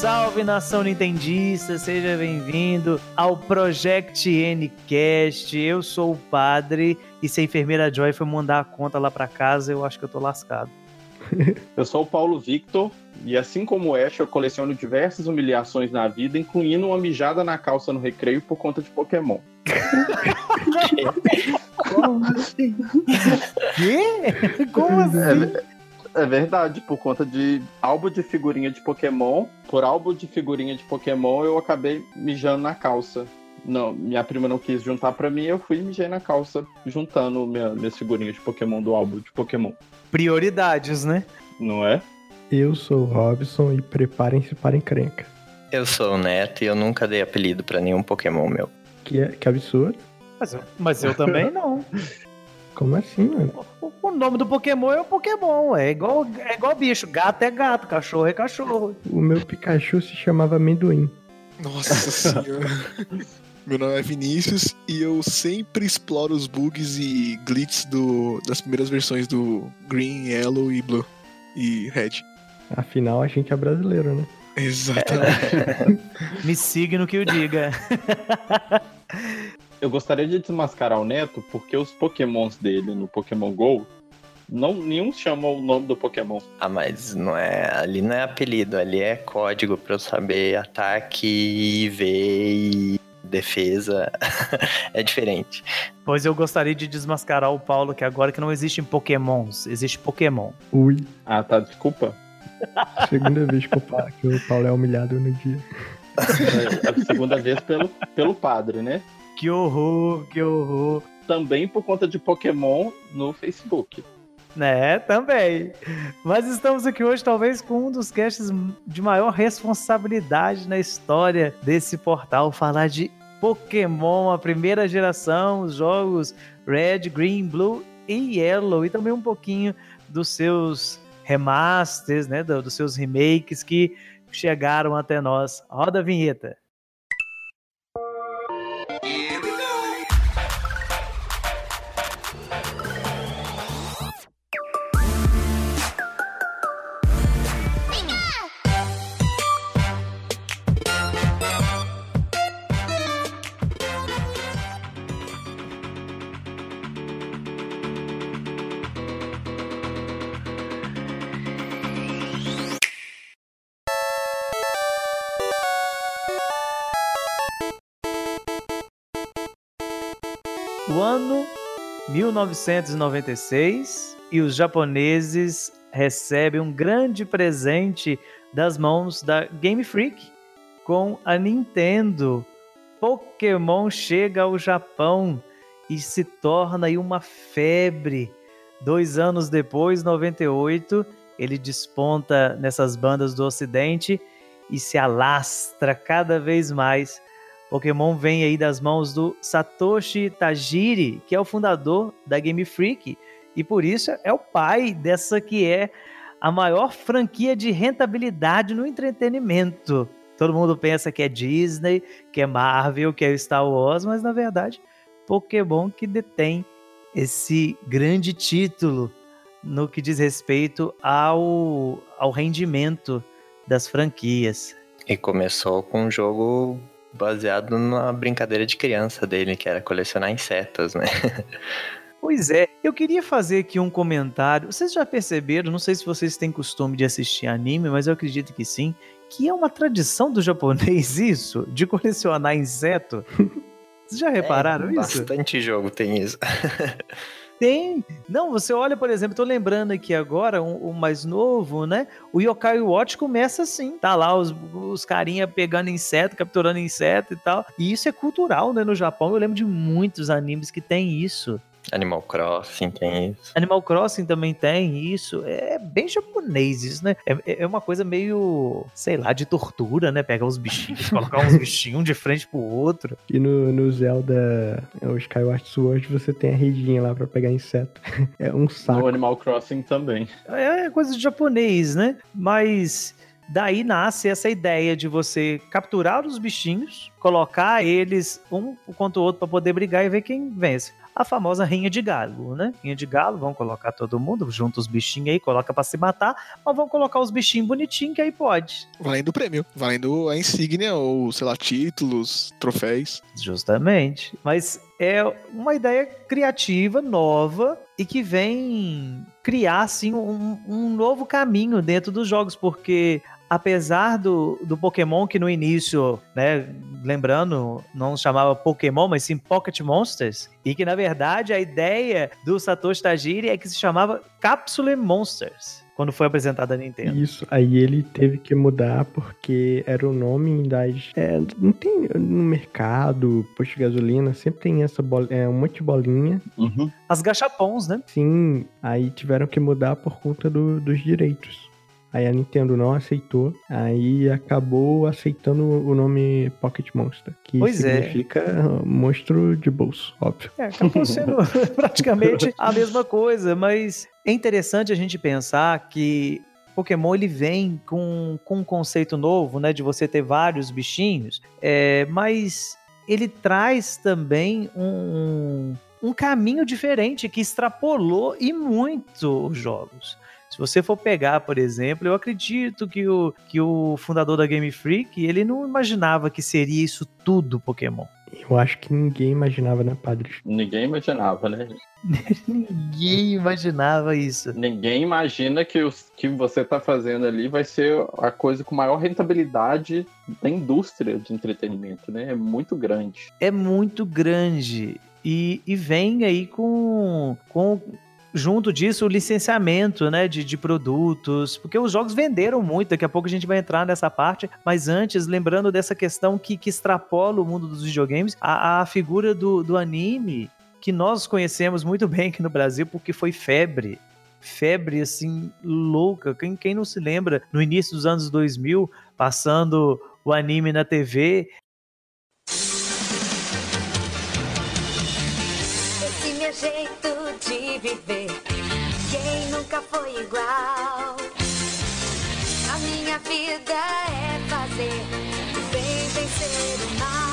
Salve nação nintendista, seja bem-vindo ao Project Ncast. Eu sou o padre e se a enfermeira Joy foi mandar a conta lá pra casa, eu acho que eu tô lascado. Eu sou o Paulo Victor e assim como o Ash, eu coleciono diversas humilhações na vida, incluindo uma mijada na calça no recreio por conta de Pokémon. Como assim? Quê? Como assim? É, verdade, por conta de álbum de figurinha de Pokémon. Por álbum de figurinha de Pokémon, eu acabei mijando na calça. Não, minha prima não quis juntar pra mim, eu fui e mijei na calça, juntando minha, minhas figurinhas de Pokémon do álbum de Pokémon. Prioridades, né? Não é? Eu sou o Robson e preparem-se para encrenca. Eu sou o Neto e eu nunca dei apelido pra nenhum Pokémon meu. Que, é, que absurdo. Mas eu, mas eu também não. Como assim, mano? O, o nome do Pokémon é o Pokémon. É igual, é igual bicho. Gato é gato, cachorro é cachorro. O meu Pikachu se chamava Amendoim. Nossa senhora. Meu nome é Vinícius e eu sempre exploro os bugs e glitches do, das primeiras versões do Green, Yellow e Blue e Red. Afinal, a gente é brasileiro, né? Exatamente. Me siga no que eu diga. Eu gostaria de desmascarar o Neto porque os Pokémons dele no Pokémon GO, não, nenhum chama o nome do Pokémon. Ah, mas não é. Ali não é apelido, ali é código pra eu saber ataque, IV e defesa. é diferente. Pois eu gostaria de desmascarar o Paulo que agora que não existem Pokémons, existe Pokémon. Ui, Ah, tá, desculpa. segunda vez que o, Pa- que o Paulo é humilhado no dia. É a segunda vez pelo, pelo padre, né? Que horror, que horror. Também por conta de Pokémon no Facebook. Né, também. Mas estamos aqui hoje, talvez, com um dos casts de maior responsabilidade na história desse portal. Falar de Pokémon, a primeira geração, os jogos Red, Green, Blue e Yellow. E também um pouquinho dos seus remasters, né? do- Dos seus remakes que chegaram até nós. Roda a vinheta. 1996 e os japoneses recebem um grande presente das mãos da Game Freak com a Nintendo. Pokémon chega ao Japão e se torna aí uma febre. Dois anos depois, 98, ele desponta nessas bandas do Ocidente e se alastra cada vez mais Pokémon vem aí das mãos do Satoshi Tajiri, que é o fundador da Game Freak, e por isso é o pai dessa que é a maior franquia de rentabilidade no entretenimento. Todo mundo pensa que é Disney, que é Marvel, que é Star Wars, mas na verdade, Pokémon que detém esse grande título no que diz respeito ao, ao rendimento das franquias. E começou com um jogo baseado na brincadeira de criança dele, que era colecionar insetos, né? Pois é, eu queria fazer aqui um comentário. Vocês já perceberam, não sei se vocês têm costume de assistir anime, mas eu acredito que sim, que é uma tradição do japonês isso, de colecionar inseto. Vocês já repararam É, isso? Bastante jogo tem isso. Tem. Não, você olha, por exemplo, tô lembrando aqui agora, o um, um mais novo, né? O Yokai Watch começa assim. Tá lá os, os carinha pegando inseto, capturando inseto e tal. E isso é cultural, né? No Japão, eu lembro de muitos animes que tem isso. Animal Crossing tem isso. Animal Crossing também tem isso. É bem japonês isso, né? É, é uma coisa meio, sei lá, de tortura, né? Pegar os bichinhos, colocar uns bichinhos de frente pro outro. E no, no Zelda, o Skyward Sword, você tem a redinha lá pra pegar inseto. É um No saco. Animal Crossing também. É coisa de japonês, né? Mas daí nasce essa ideia de você capturar os bichinhos, colocar eles um contra o outro para poder brigar e ver quem vence a famosa rinha de galo, né? Rinha de galo, vão colocar todo mundo, junta os bichinhos aí, coloca para se matar, mas vão colocar os bichinhos bonitinhos que aí pode. Valendo o prêmio, valendo a insígnia ou, sei lá, títulos, troféus. Justamente. Mas é uma ideia criativa, nova e que vem criar assim um, um novo caminho dentro dos jogos, porque apesar do, do Pokémon que no início, né, lembrando, não chamava Pokémon, mas sim Pocket Monsters, e que na verdade a ideia do Satoshi Tajiri é que se chamava Capsule Monsters. Quando foi apresentada a Nintendo. Isso, aí ele teve que mudar porque era o nome das. É, não tem no mercado, posto de gasolina, sempre tem essa bola, é, um monte de bolinha. Uhum. As gachapons, né? Sim, aí tiveram que mudar por conta do, dos direitos. Aí a Nintendo não aceitou, aí acabou aceitando o nome Pocket Monster, que Pois é. significa monstro de bolso, óbvio. É, acabou sendo praticamente a mesma coisa, mas é interessante a gente pensar que Pokémon ele vem com, com um conceito novo, né, de você ter vários bichinhos, é, mas ele traz também um, um caminho diferente que extrapolou e muito os jogos. Se você for pegar, por exemplo, eu acredito que o, que o fundador da Game Freak, ele não imaginava que seria isso tudo Pokémon. Eu acho que ninguém imaginava, né, Padre? Ninguém imaginava, né? Ninguém imaginava isso. Ninguém imagina que o que você tá fazendo ali vai ser a coisa com maior rentabilidade da indústria de entretenimento, né? É muito grande. É muito grande. E, e vem aí com, com junto disso o licenciamento né, de, de produtos, porque os jogos venderam muito, daqui a pouco a gente vai entrar nessa parte, mas antes, lembrando dessa questão que, que extrapola o mundo dos videogames, a, a figura do, do anime, que nós conhecemos muito bem aqui no Brasil, porque foi febre. Febre, assim, louca. Quem, quem não se lembra, no início dos anos 2000, passando o anime na TV, viver, quem nunca foi igual? A minha vida é fazer o bem vencer o mal.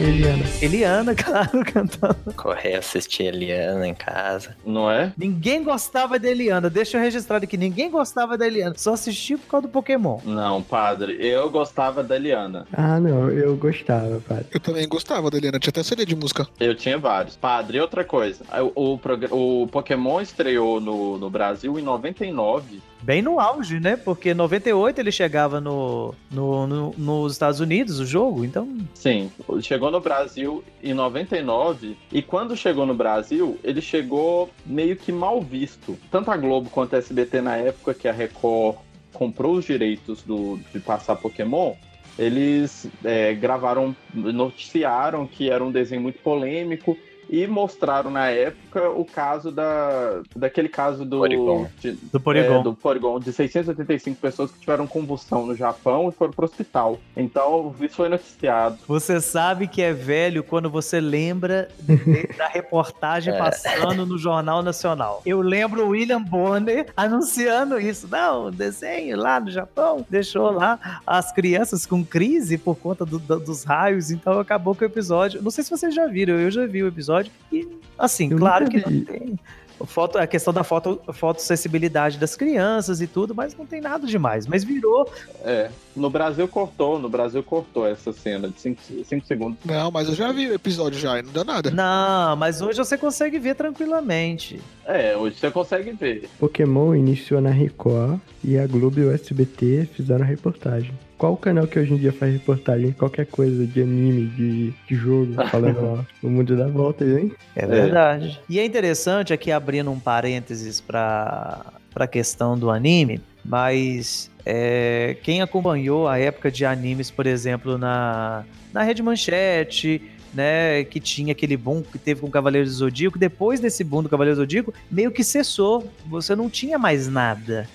Eliana. Eliana, claro, cantando. Correr assistir Eliana em casa. Não é? Ninguém gostava da Eliana. Deixa eu registrar aqui. Ninguém gostava da Eliana. Só assistia por causa do Pokémon. Não, padre. Eu gostava da Eliana. Ah, não, eu gostava, Padre. Eu também gostava da Eliana, tinha até CD de música. Eu tinha vários. Padre, e outra coisa. O, o, o Pokémon estreou no, no Brasil em 99. Bem no auge, né? Porque em 98 ele chegava no, no, no- nos Estados Unidos, o jogo. Então, Sim, chegou no Brasil em 99 e quando chegou no Brasil, ele chegou meio que mal visto. Tanto a Globo quanto a SBT na época que a Record comprou os direitos do, de passar Pokémon, eles é, gravaram, noticiaram que era um desenho muito polêmico e mostraram na época o caso da daquele caso do Porygon. de- do Porygon. é, do Porygon, de 685 pessoas que tiveram convulsão no Japão e foram pro hospital. Então, isso foi noticiado. Você sabe que é velho quando você lembra de- da reportagem É. passando no Jornal Nacional. Eu lembro o William Bonner anunciando isso. Não, o desenho lá no Japão deixou lá as crianças com crise por conta do- do- dos raios. Então acabou com o episódio. Não sei se vocês já viram, eu já vi o episódio. E, assim, Eu claro que vi. não tem. Foto, a questão da foto, fotossensibilidade das crianças e tudo, mas não tem nada demais. Mas virou É, no Brasil cortou, no Brasil cortou essa cena de 5 segundos. Não, mas eu já vi o episódio já e não deu nada. Não, mas hoje você consegue ver tranquilamente. É, hoje você consegue ver. Pokémon iniciou na Record e a Globo e o SBT fizeram a reportagem. Qual o canal que hoje em dia faz reportagem de qualquer coisa de anime, de, de jogo, falando ó, o mundo dá voltas, hein? É verdade. E é interessante aqui abrindo um parênteses para a questão do anime, mas é, quem acompanhou a época de animes, por exemplo, na, na Rede Manchete, né, que tinha aquele boom que teve com o Cavaleiro do Zodíaco, depois desse boom do Cavaleiro do Zodíaco, meio que cessou. Você não tinha mais nada.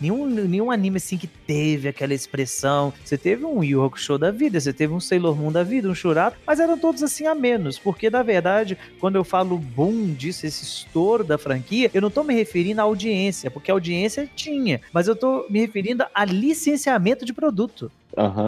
Nenhum, nenhum anime assim que teve aquela expressão. Você teve um Yu Hakusho da vida, você teve um Sailor Moon da vida, um Shurato, mas eram todos assim a menos, porque na verdade, quando eu falo boom disso, esse estouro da franquia, eu não tô me referindo à audiência, porque a audiência tinha, mas eu tô me referindo a licenciamento de produto.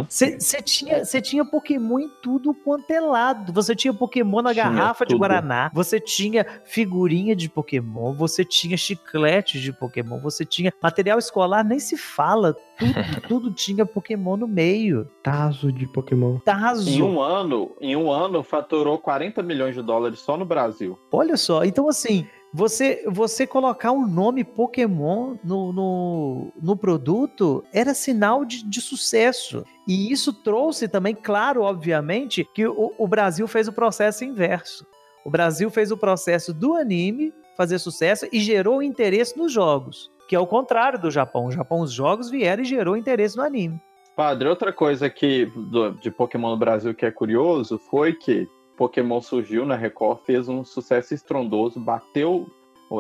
Você tinha, cê tinha Pokémon em tudo quanto é lado. Você tinha Pokémon na Tinha garrafa de tudo. Guaraná. Você tinha figurinha de Pokémon. Você tinha chiclete de Pokémon. Você tinha material escolar, nem se fala. Tudo, tudo tinha Pokémon no meio. Tazo de Pokémon. Tazo. Em um ano, em um ano, faturou 40 milhões de dólares só no Brasil. Olha só, então assim, você você colocar o nome Pokémon no, no, no produto era sinal de, de sucesso. E isso trouxe também, claro, obviamente, que o, o Brasil fez o processo inverso. O Brasil fez o processo do anime fazer sucesso e gerou interesse nos jogos. Que é o contrário do Japão. O Japão, os jogos vieram e gerou interesse no anime. Padre, outra coisa que do- de Pokémon no Brasil que é curioso foi que Pokémon surgiu na Record, fez um sucesso estrondoso, bateu,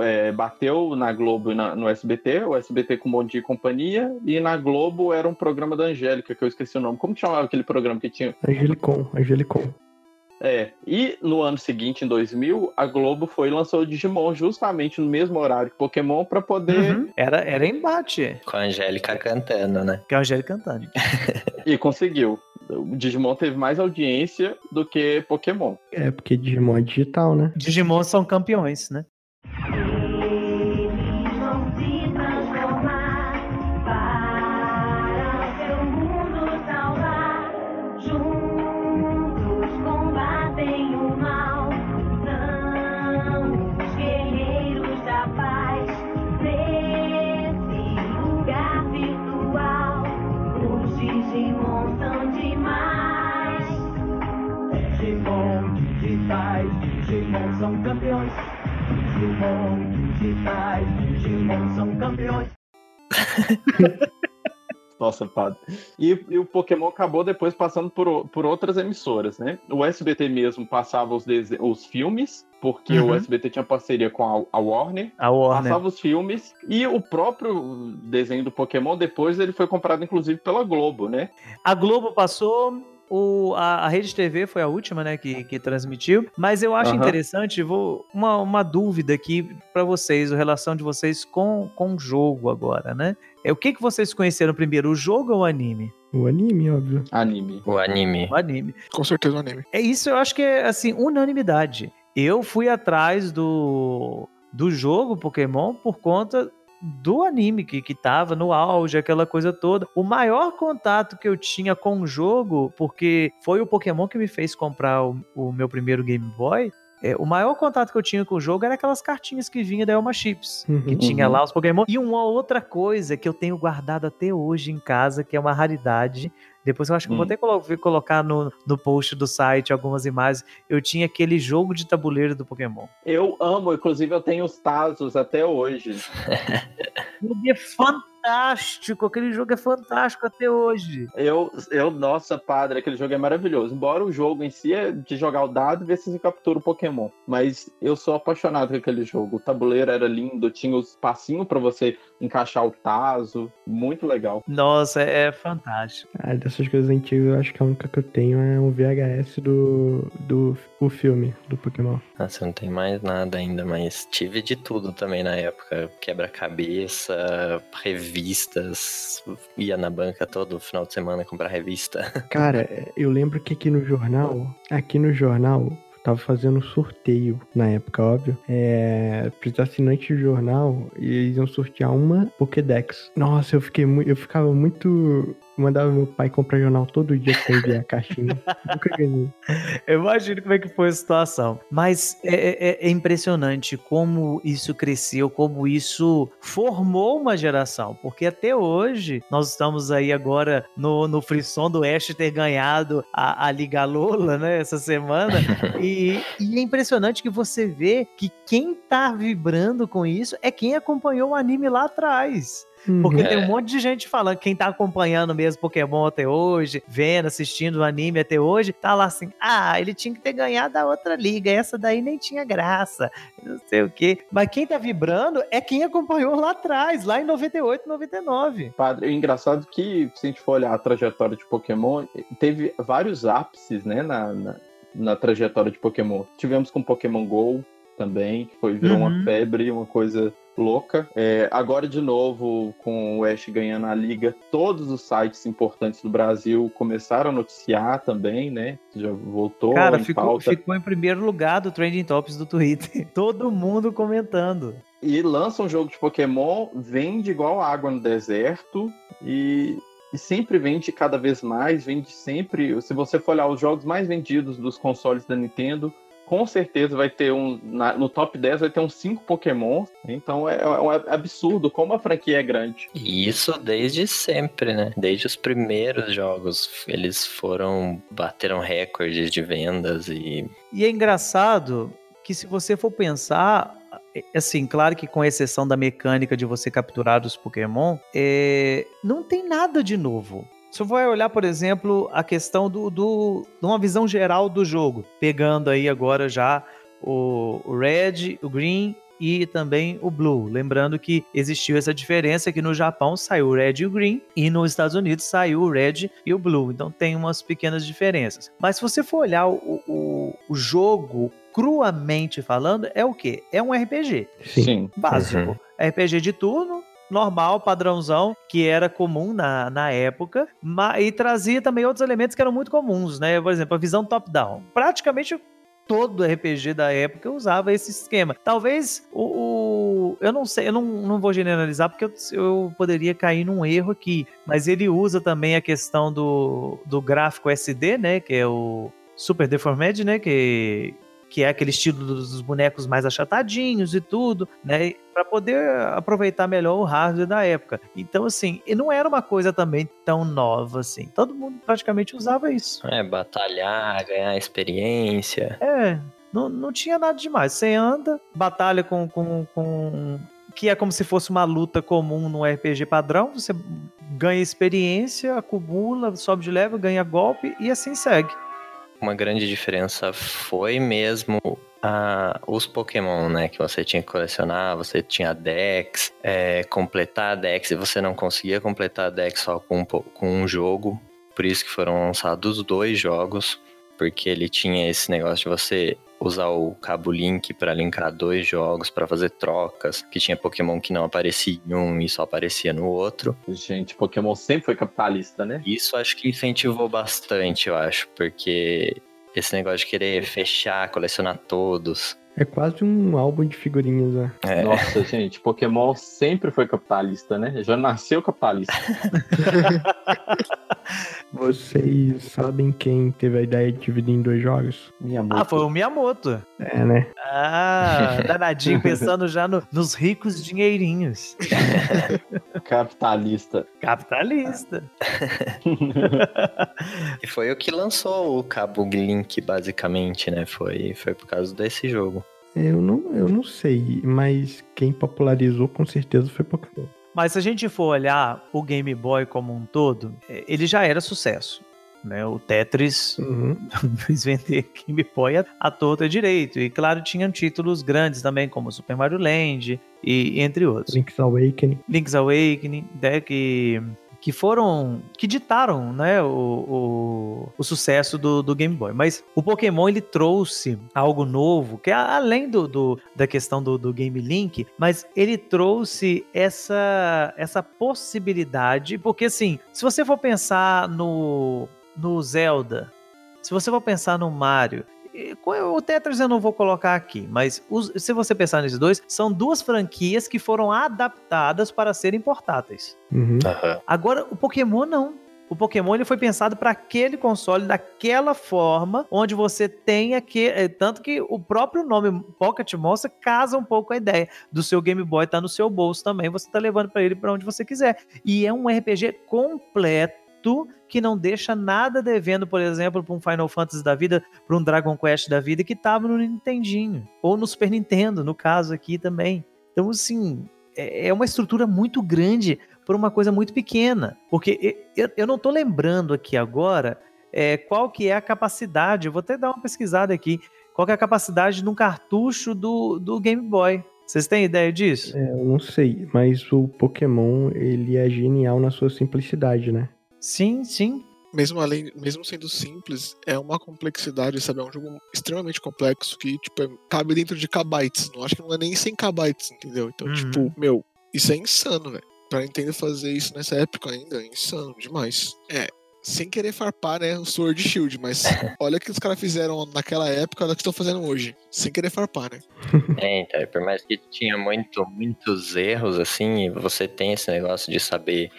é, bateu na Globo e na- no SBT, o SBT com Bom Dia e Companhia, e na Globo era um programa da Angélica, que eu esqueci o nome. Como que chamava aquele programa que tinha? Angelicon, Angelicon. É, e no ano seguinte, em 2000, a Globo foi e lançou o Digimon justamente no mesmo horário que Pokémon para poder Uhum. Era, era embate. Com a Angélica cantando, né? Que é o Angélica cantando. e conseguiu. O Digimon teve mais audiência do que Pokémon. É, porque Digimon é digital, né? Digimon são campeões, né? Digitais, Digimon são campeões. Digimon digitais, Digimon são campeões. Nossa, padre. E, e o Pokémon acabou depois passando por, por outras emissoras, né? O SBT mesmo passava os, os filmes, porque Uhum. o SBT tinha parceria com a, a Warner. A Warner. Passava os filmes e o próprio desenho do Pokémon depois ele foi comprado inclusive pela Globo, né? A Globo passou, o, a, a Rede TV foi a última, né, que, que transmitiu. Mas eu acho Aham. interessante, vou uma, uma dúvida aqui pra vocês, a relação de vocês com, com o jogo agora, né? É, o que, que vocês conheceram primeiro, o jogo ou o anime? O anime, óbvio. Anime. O anime. O anime. Com certeza o anime. É isso, eu acho que é assim, unanimidade. Eu fui atrás do, do jogo Pokémon por conta do anime que, que tava no auge, aquela coisa toda. O maior contato que eu tinha com o jogo, porque foi o Pokémon que me fez comprar o, o meu primeiro Game Boy. é, o maior contato que eu tinha com o jogo era aquelas cartinhas que vinha da Elma Chips. Que Uhum. tinha Uhum. lá os Pokémon. E uma outra coisa que eu tenho guardado até hoje em casa, que é uma raridade. Depois eu acho que eu vou Hum. até colo- colocar no, no post do site algumas imagens. Eu tinha aquele jogo de tabuleiro do Pokémon. Eu amo, inclusive eu tenho os Tazos até hoje. É fantástico, aquele jogo é fantástico até hoje. Eu, eu, nossa, padre, aquele jogo é maravilhoso. Embora o jogo em si é de jogar o dado e ver se você captura o Pokémon. Mas eu sou apaixonado com aquele jogo. O tabuleiro era lindo, tinha os passinhos pra você encaixar o taso. Muito legal. Nossa, é, fantástico. Ah, dessas coisas antigas, eu acho que a única que eu tenho é um VHS do, do o filme do Pokémon. Nossa, eu não tenho mais nada ainda, mas tive de tudo também na época. Quebra-cabeça, revistas. Ia na banca todo final de semana comprar revista. Cara, eu lembro que aqui no jornal, aqui no jornal, tava fazendo sorteio na época, óbvio. É, pros assinantes do jornal, e eles iam sortear uma Pokédex. Nossa, eu fiquei muito, eu ficava muito, mandava meu pai comprar jornal todo dia pra ver a caixinha. Nunca ganhei. Eu imagino como é que foi a situação. Mas é, é- é impressionante como isso cresceu, como isso formou uma geração. Porque até hoje, nós estamos aí agora no, no frisson do Ash ter ganhado a, a Liga Lola, né, essa semana. E, e é impressionante que você vê que quem tá vibrando com isso é quem acompanhou o anime lá atrás. Porque Uhum. tem um É. monte de gente falando, quem tá acompanhando mesmo Pokémon até hoje, vendo, assistindo o anime até hoje, tá lá assim, ah, ele tinha que ter ganhado a outra liga, essa daí nem tinha graça, não sei o quê. Mas quem tá vibrando é quem acompanhou lá atrás, lá em 98, 99. Padre, é engraçado que, se a gente for olhar a trajetória de Pokémon, teve vários ápices, né, na, na, na trajetória de Pokémon. Tivemos com Pokémon GO também, que foi, virou Uhum. uma febre, uma coisa louca. É, agora, de novo, com o Ash ganhando a liga, todos os sites importantes do Brasil começaram a noticiar também, né? Já voltou Cara, em ficou, pauta. ficou em primeiro lugar do Trending Topics do Twitter. Todo mundo comentando. E lança um jogo de Pokémon, vende igual água no deserto e, e sempre vende cada vez mais, vende sempre. Se você for olhar os jogos mais vendidos dos consoles da Nintendo, com certeza vai ter um. na- no top 10 vai ter uns 5 Pokémon. Então é, é um absurdo como a franquia é grande. E isso desde sempre, né? Desde os primeiros jogos, eles foram. bateram recordes de vendas e. E é engraçado que se você for pensar, é, assim, claro que com exceção da mecânica de você capturar os Pokémon, é, não tem nada de novo. Se você vai olhar, por exemplo, a questão do, do, de uma visão geral do jogo, pegando aí agora já o, o Red, o Green e também o Blue. Lembrando que existiu essa diferença que no Japão saiu o Red e o Green e nos Estados Unidos saiu o Red e o Blue. Então tem umas pequenas diferenças. Mas se você for olhar o, o, o jogo cruamente falando, é o quê? É um RPG Sim. básico. RPG de turno, normal, padrãozão, que era comum na, na época, ma- e trazia também outros elementos que eram muito comuns, né? Por exemplo, a visão top-down. Praticamente todo RPG da época usava esse esquema. Talvez o. o- eu não sei, eu não, não vou generalizar porque eu, eu poderia cair num erro aqui, mas ele usa também a questão do, do gráfico SD, né? Que é o Super Deformed, né? Que, que é aquele estilo dos bonecos mais achatadinhos e tudo, né? Para poder aproveitar melhor o hardware da época. Então, assim, e não era uma coisa também tão nova assim. Todo mundo praticamente usava isso. É, batalhar, ganhar experiência. É, não, não tinha nada demais. Você anda, batalha com, com, com. Que é como se fosse uma luta comum no RPG padrão. Você ganha experiência, acumula, sobe de level, ganha golpe e assim segue. Uma grande diferença foi mesmo os Pokémon, né? Que você tinha que colecionar, você tinha Dex, é, completar a Dex, e você não conseguia completar a Dex só com, com um jogo. Por isso que foram lançados dois jogos, porque ele tinha esse negócio de você usar o cabo Link para linkar dois jogos, para fazer trocas, que tinha Pokémon que não aparecia em um e só aparecia no outro. Gente, Pokémon sempre foi capitalista, né? Isso acho que incentivou bastante, eu acho, porque esse negócio de querer fechar, colecionar todos. É quase um álbum de figurinhas, né? É, Nossa, gente, Pokémon sempre foi capitalista, né? Já nasceu capitalista. Vocês sabem quem teve a ideia de dividir em dois jogos? Minha Ah, foi o Miyamoto. É, né? Ah, danadinho, pensando já no- nos ricos dinheirinhos. capitalista. Capitalista. e foi o que lançou o cabo Link, basicamente, né? Foi, foi por causa desse jogo. Eu não, eu não sei, mas quem popularizou com certeza foi Pokémon. Mas se a gente for olhar o Game Boy como um todo, eh, ele já era sucesso. Né? O Tetris Uhum. fez vender Game Boy a, a torta direito. E claro, tinham títulos grandes também, como Super Mario Land e entre outros. Link's Awakening. Link's Awakening, né, que, que foram, que ditaram, né, o, o, o sucesso do, do Game Boy. Mas o Pokémon, ele trouxe algo novo, que é além do, do- da questão do, do Game Link, mas ele trouxe essa, essa possibilidade, porque assim, se você for pensar no, no Zelda, se você for pensar no Mario, e o Tetris eu não vou colocar aqui, mas os- se você pensar nesses dois, são duas franquias que foram adaptadas para serem portáteis. Uhum. Agora, o Pokémon não. O Pokémon ele foi pensado para aquele console daquela forma, onde você tem aqui, é, tanto que o próprio nome Pocket Monster casa um pouco com a ideia do seu Game Boy tá no seu bolso também, você tá levando para ele para onde você quiser. E é um RPG completo que não deixa nada devendo, por exemplo, para um Final Fantasy da vida, para um Dragon Quest da vida que tava no Nintendinho ou no Super Nintendo, no caso aqui também. Então, assim, é é uma estrutura muito grande por uma coisa muito pequena. Porque eu, não tô lembrando aqui agora é, qual que é a capacidade. Eu vou até dar uma pesquisada aqui. Qual que é a capacidade de um cartucho do, do Game Boy? Vocês têm ideia disso? É, eu não sei, mas o Pokémon, ele é genial na sua simplicidade, né? Sim, sim. Mesmo, além, mesmo sendo simples, é uma complexidade, sabe? É um jogo extremamente complexo que, tipo, é- cabe dentro de kbytes. Não acho que não é nem 100 kbytes, entendeu? Então, Uhum. tipo, meu, isso é insano, velho. Pra Nintendo fazer isso nessa época ainda, é insano demais. É, sem querer farpar, né, o Sword Shield, mas olha o que os caras fizeram naquela época, olha o que estão fazendo hoje. Sem querer farpar, né? É, então, por mais que tinha muito, muitos erros, assim, e você tem esse negócio de saber.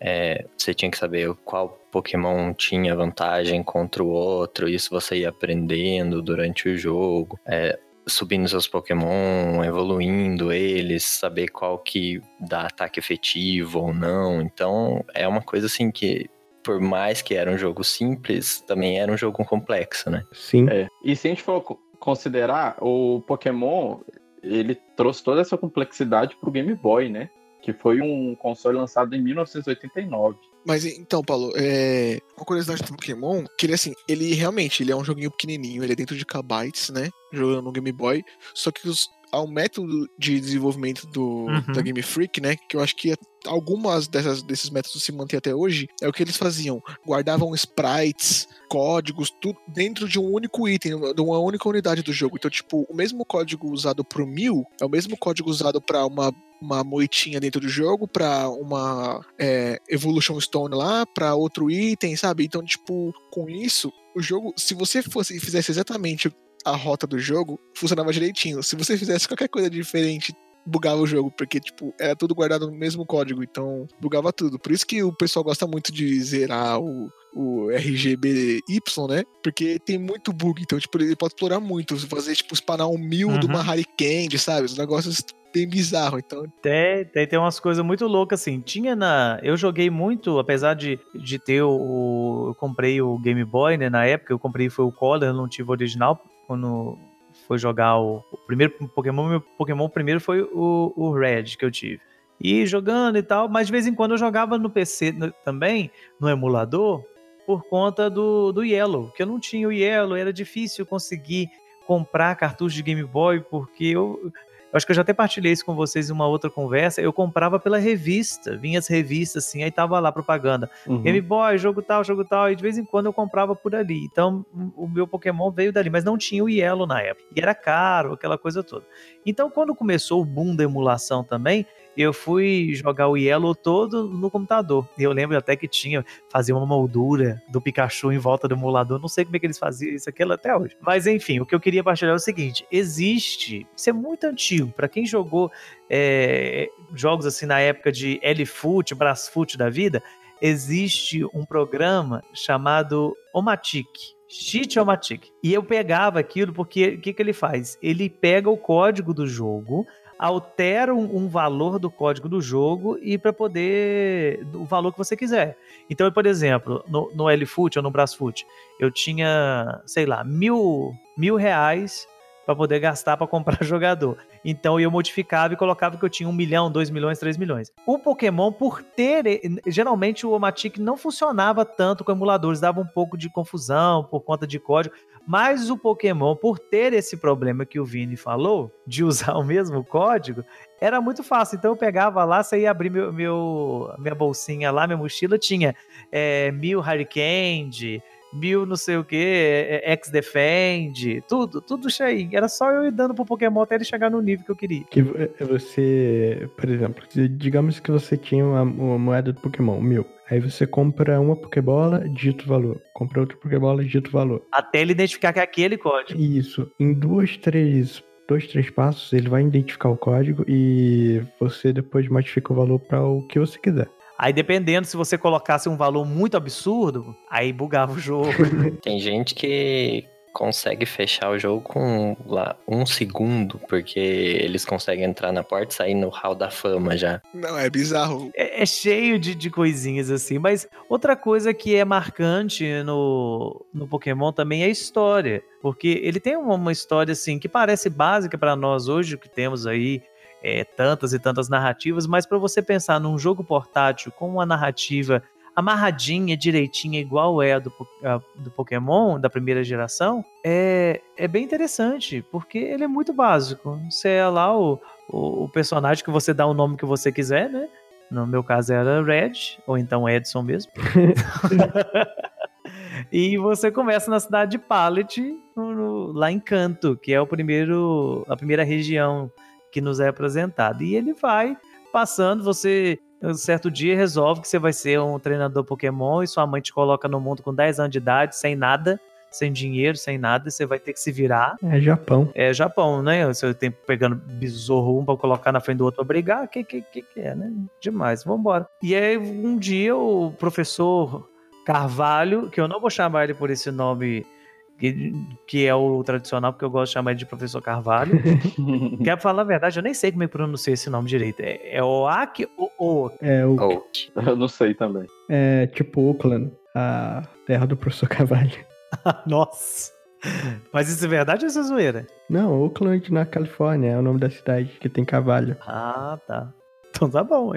É, você tinha que saber qual Pokémon tinha vantagem contra o outro, isso você ia aprendendo durante o jogo. é, subindo seus Pokémon, evoluindo eles, saber qual que dá ataque efetivo ou não. Então, é uma coisa assim que, por mais que era um jogo simples, também era um jogo complexo, né? Sim. É. E se a gente for co- considerar, o Pokémon, ele trouxe toda essa complexidade pro Game Boy, né? Que foi um console lançado em 1989. Mas então, Paulo, é... uma curiosidade do Pokémon, que ele assim, ele realmente ele é um joguinho pequenininho, ele é dentro de kbytes, né? Jogando no Game Boy. Só que os... ao método de desenvolvimento do Uhum. da Game Freak, né? Que eu acho que algumas dessas, desses métodos se mantêm até hoje, é o que eles faziam. Guardavam sprites, códigos, tudo dentro de um único item, de uma única unidade do jogo. Então, tipo, o mesmo código usado pro mil é o mesmo código usado para uma uma moitinha dentro do jogo pra uma é, Evolution Stone lá, pra outro item, sabe? Então, tipo, com isso, o jogo, se você fosse fizesse exatamente a rota do jogo, funcionava direitinho. Se você fizesse qualquer coisa diferente, bugava o jogo, porque, tipo, era tudo guardado no mesmo código, então bugava tudo. Por isso que o pessoal gosta muito de zerar o, o RGBY, né? Porque tem muito bug, então, tipo, ele pode explorar muito. Fazer, tipo, spanar um mil de uma Uhum. Hurricane, sabe? Os negócios bem bizarros. Então, Tem, tem, tem umas coisas muito loucas, assim. Tinha na. Eu joguei muito, apesar de, de ter o. Eu comprei o Game Boy, né? Na época, eu comprei foi o Color, eu não tive o original. Quando foi jogar o, o primeiro Pokémon, meu Pokémon primeiro foi o, o Red que eu tive. E jogando e tal, mas de vez em quando eu jogava no PC no- também, no emulador, por conta do, do Yellow, que eu não tinha o Yellow, era difícil conseguir comprar cartucho de Game Boy, porque eu, eu acho que eu já até partilhei isso com vocês em uma outra conversa. Eu comprava pela revista, vinha as revistas assim, aí tava lá propaganda. Uhum. Game Boy, jogo tal, jogo tal, e de vez em quando eu comprava por ali. Então o meu Pokémon veio dali, mas não tinha o Yellow na época. E era caro, aquela coisa toda. Então quando começou o boom da emulação também, eu fui jogar o Yellow todo no computador. Eu lembro até que tinha, fazia uma moldura do Pikachu em volta do emulador. Não sei como é que eles faziam isso aquilo até hoje. Mas enfim, o que eu queria partilhar é o seguinte: existe, isso é muito antigo, para quem jogou é, jogos assim na época de L-Foot, Brasfoot da vida, existe um programa chamado Omatic. Cheat Omatic. E eu pegava aquilo porque o que, que ele faz? Ele pega o código do jogo, altera um, um valor do código do jogo e para poder o valor que você quiser. Então, por exemplo, no, no L-Foot ou no Brasfoot, eu tinha, sei lá, mil, mil reais para poder gastar para comprar jogador. Então eu modificava e colocava que eu tinha um milhão, dois milhões, três milhões. O Pokémon, por ter. Geralmente o Omatic não funcionava tanto com emuladores, dava um pouco de confusão por conta de código. Mas o Pokémon, por ter esse problema que o Vini falou, de usar o mesmo código, era muito fácil. Então eu pegava lá, ia abrir meu, meu- minha bolsinha lá, minha mochila, tinha é, mil Hurricane, mil não sei o que, X-Defend, tudo, tudo cheio. Era só eu ir dando pro Pokémon até ele chegar no nível que eu queria. Que vo- você, por exemplo, digamos que você tinha uma, uma moeda do Pokémon, mil. Aí você compra uma Pokébola, digita o valor. Compra outra Pokébola, digita o valor. Até ele identificar que é aquele código. Isso. Em duas, três, dois, três passos, ele vai identificar o código e você depois modifica o valor para o que você quiser. Aí, dependendo, se você colocasse um valor muito absurdo, aí bugava o jogo. Tem gente que consegue fechar o jogo com lá um segundo, porque eles conseguem entrar na porta e sair no hall da fama já. não, é bizarro. é, é cheio de, de coisinhas assim. Mas outra coisa que é marcante no, no Pokémon também é a história. Porque ele tem uma, uma história assim que parece básica para nós hoje, que temos aí é, tantas e tantas narrativas, mas para você pensar num jogo portátil com uma narrativa amarradinha, direitinha, igual é a do, a, do Pokémon, da primeira geração, é, é bem interessante, porque ele é muito básico. Você é lá o, o, o personagem que você dá o nome que você quiser, né? No meu caso era Red, ou então Edson mesmo. e você começa na cidade de Pallet, no, no, lá em Canto, que é o primeiro, a primeira região que nos é apresentada. E ele vai passando, você um certo dia resolve que você vai ser um treinador Pokémon e sua mãe te coloca no mundo com 10 anos de idade, sem nada, sem dinheiro, sem nada, e você vai ter que se virar. É Japão. É Japão, né? Você tem pegando besouro um pra colocar na frente do outro pra brigar, que que, que, que é, né? Demais, vambora. E aí um dia o professor Carvalho, que eu não vou chamar ele por esse nome que, que é o tradicional, porque eu gosto de chamar ele de professor Carvalho. Quer falar a verdade, eu nem sei como é que pronuncia esse nome direito. É, é Oak ou O? É, o, Oak. Eu não sei também. é tipo Oakland, a terra do professor Carvalho. Nossa. Mas isso é verdade ou isso é zoeira? Não, Oakland na Califórnia é o nome da cidade que tem cavalho. Ah, tá. Então tá bom.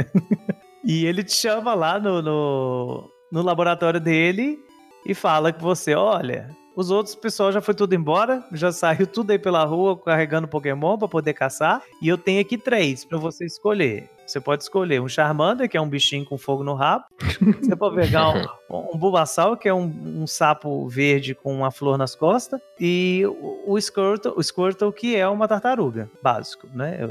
e ele te chama lá no, no, no laboratório dele e fala que você, olha, os outros pessoal já foi tudo embora, já saiu tudo aí pela rua carregando Pokémon pra poder caçar. E eu tenho aqui três pra você escolher. Você pode escolher um Charmander, que é um bichinho com fogo no rabo. Você pode pegar um, um Bulbasaur, que é um, um sapo verde com uma flor nas costas. E o, o, Squirtle, o Squirtle, que é uma tartaruga, básico, né?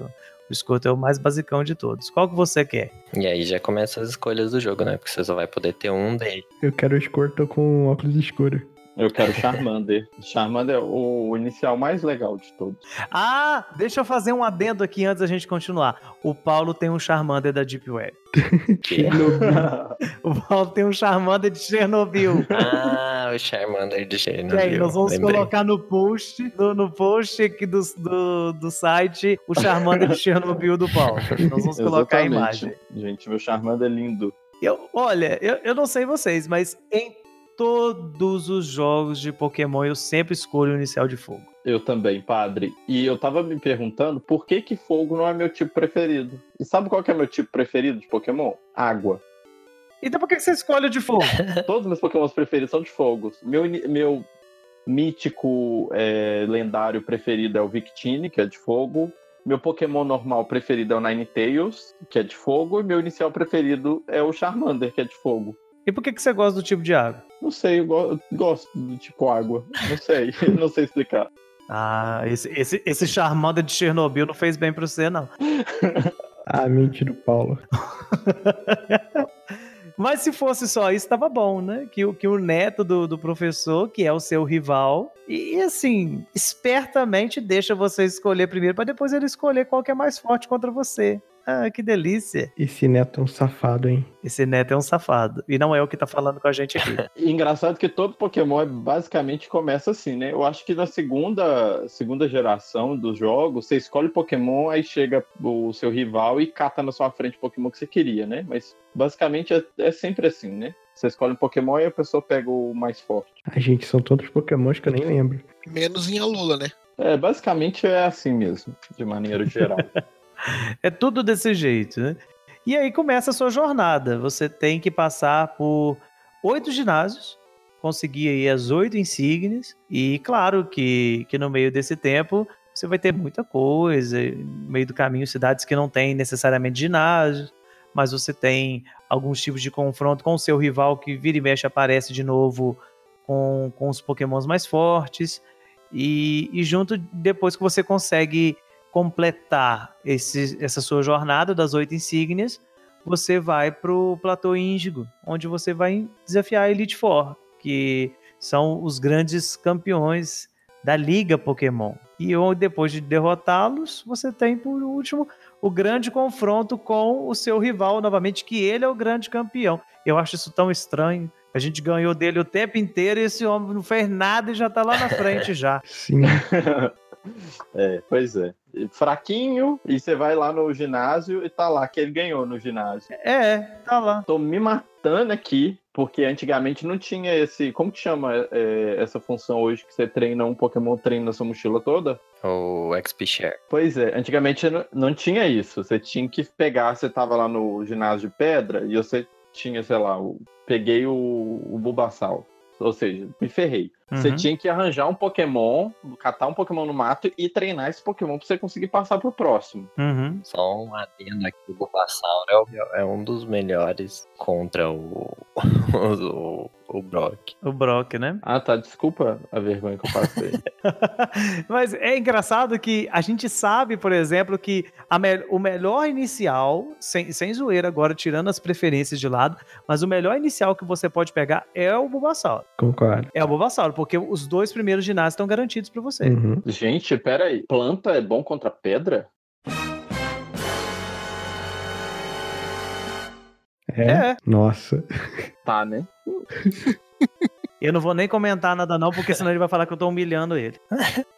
O Squirtle é o mais basicão de todos. Qual que você quer? E aí já começa as escolhas do jogo, né? Porque você só vai poder ter um deles. Eu quero o Squirtle com óculos escuros. Eu quero Charmander. Charmander é o inicial mais legal de todos. Ah, deixa eu fazer um adendo aqui antes da gente continuar. O Paulo tem um Charmander da Deep Web. O Paulo tem um Charmander de Chernobyl. Ah, o Charmander de E Chernobyl. aí, nós vamos lembrei. colocar no post, no, no post aqui do, do, do site, o Charmander de Chernobyl do Paulo. Nós vamos colocar a Exatamente. imagem. Gente, meu Charmander é lindo. Eu, olha, eu, eu não sei vocês, mas em todos os jogos de Pokémon eu sempre escolho o inicial de fogo. Eu também, padre. E eu tava me perguntando por que que fogo não é meu tipo preferido. E sabe qual que é meu tipo preferido de Pokémon? Água. Então por que você escolhe o de fogo? Todos os meus Pokémons preferidos são de fogo. Meu, meu mítico é, lendário preferido é o Victini, que é de fogo. Meu Pokémon normal preferido é o Ninetales, que é de fogo. E meu inicial preferido é o Charmander, que é de fogo. E por que que você gosta do tipo de água? Não sei, eu, go- eu gosto do tipo água. Não sei, não sei explicar. Ah, esse, esse, esse Charmander de Chernobyl não fez bem pra você, não. A mente do Paulo. Mas se fosse só isso, tava bom, né? Que, o- que o neto do, do professor, que é o seu rival, e assim, espertamente deixa você escolher primeiro, pra depois ele escolher qual que é mais forte contra você. Ah, que delícia. Esse neto é um safado, hein? Esse neto é um safado. E não é o que tá falando com a gente aqui. Engraçado que todo Pokémon é basicamente começa assim, né? Eu acho que na segunda, segunda geração dos jogos, você escolhe Pokémon, aí chega o seu rival e cata na sua frente o Pokémon que você queria, né? Mas basicamente é, é sempre assim, né? Você escolhe um Pokémon e a pessoa pega o mais forte. A gente são todos pokémons que eu nem lembro. Menos em Alola, né? É, basicamente é assim mesmo, de maneira geral. É tudo desse jeito, né? E aí começa a sua jornada. Você tem que passar por oito ginásios, conseguir aí as oito insígnias, e claro que, que no meio desse tempo você vai ter muita coisa, no meio do caminho, cidades que não têm necessariamente ginásios, mas você tem alguns tipos de confronto com o seu rival que vira e mexe aparece de novo com, com os pokémons mais fortes, e, e junto, depois que você consegue completar esse, essa sua jornada das oito insígnias, você vai pro platô Índigo, onde você vai desafiar a Elite Four, que são os grandes campeões da Liga Pokémon. E depois de derrotá-los, você tem por último o grande confronto com o seu rival novamente, que ele é o grande campeão. Eu acho isso tão estranho. A gente ganhou dele o tempo inteiro e esse homem não fez nada e já tá lá na frente já. Sim. É, pois é. Fraquinho, e você vai lá no ginásio e tá lá que ele ganhou no ginásio. É, tá lá. Tô me, ma- voltando aqui, porque antigamente não tinha esse. Como que chama é, essa função hoje que você treina um Pokémon treina na sua mochila toda? O XP Share. Pois é, antigamente não, não tinha isso. Você tinha que pegar, você tava lá no ginásio de pedra e você tinha, sei lá, o- peguei o, o Bulbasaur. Ou seja, me ferrei. Você Uhum. tinha que arranjar um Pokémon, catar um Pokémon no mato e treinar esse Pokémon pra você conseguir passar pro próximo. Uhum. Só um adendo aqui, o Bulbasaur é, é um dos melhores contra o, o, o Brock. O Brock, né? Ah, tá. Desculpa a vergonha que eu passei. Mas é engraçado que a gente sabe, por exemplo, que a me- o melhor inicial, sem, sem zoeira agora, tirando as preferências de lado, mas o melhor inicial que você pode pegar é o Bulbasaur. Concordo. É o Bulbasaur, porque os dois primeiros ginásios estão garantidos pra você. Uhum. Gente, pera aí. Planta é bom contra pedra? É? É. Nossa. Tá, né? Eu não vou nem comentar nada não, porque senão ele vai falar que eu tô humilhando ele.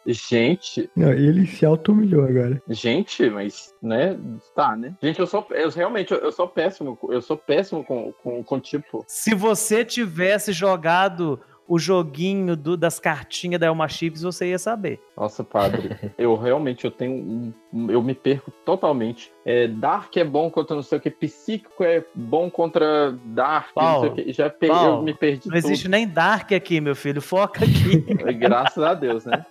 Gente, Não, ele se auto-humilhou agora. gente, mas, né? Tá, né? Gente, eu sou. Eu realmente, eu, eu sou péssimo. Eu sou péssimo com, com, com tipo. Se você tivesse jogado o joguinho do- das cartinhas da Elma Chips, você ia saber. Nossa, padre. eu realmente eu tenho. um- eu me perco totalmente. É, Dark é bom contra não sei o que. Psíquico é bom contra Dark. não sei Paulo, o que. Já pe- Paulo, eu me perdi Não existe nem Dark aqui, meu filho. Foca aqui. tudo. Graças a Deus, né?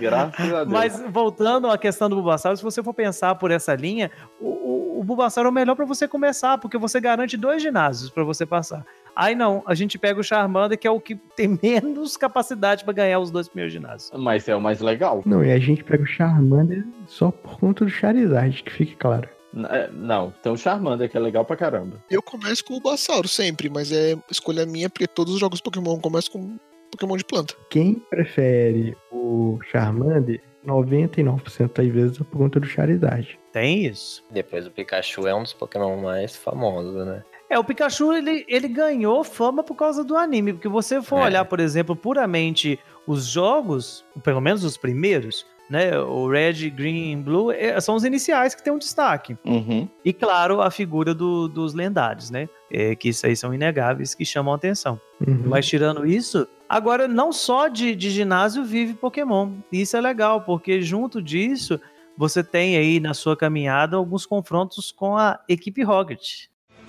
Graças a Deus. Mas voltando à questão do Bulbasaur, se você for pensar por essa linha, o, o, o Bulbasaur é o melhor pra você começar, porque você garante dois ginásios pra você passar. Aí não, a gente pega o Charmander, que é o que tem menos capacidade pra ganhar os dois primeiros ginásios. Mas é o mais legal. Não, e a gente pega o Charmander só por conta do Charizard, que fique claro. É, Não, tem o Charmander que é legal pra caramba. Eu começo com o Bulbasaur sempre, mas é escolha minha porque todos os jogos Pokémon começam com Pokémon de planta. Quem prefere o Charmander, 99% das vezes é por conta do Charizard. Tem isso. Depois o Pikachu é um dos Pokémon mais famosos, né? É, o Pikachu, ele, ele ganhou fama por causa do anime, porque você for É. olhar, por exemplo, puramente os jogos, pelo menos os primeiros, né, o Red, Green e Blue, é, são os iniciais que têm um destaque. Uhum. E, claro, a figura do- dos lendários, né, é, que isso aí são inegáveis, que chamam a atenção. Uhum. Mas tirando isso, agora não só de, de ginásio vive Pokémon. E isso é legal, porque junto disso, você tem aí na sua caminhada alguns confrontos com a equipe Rocket.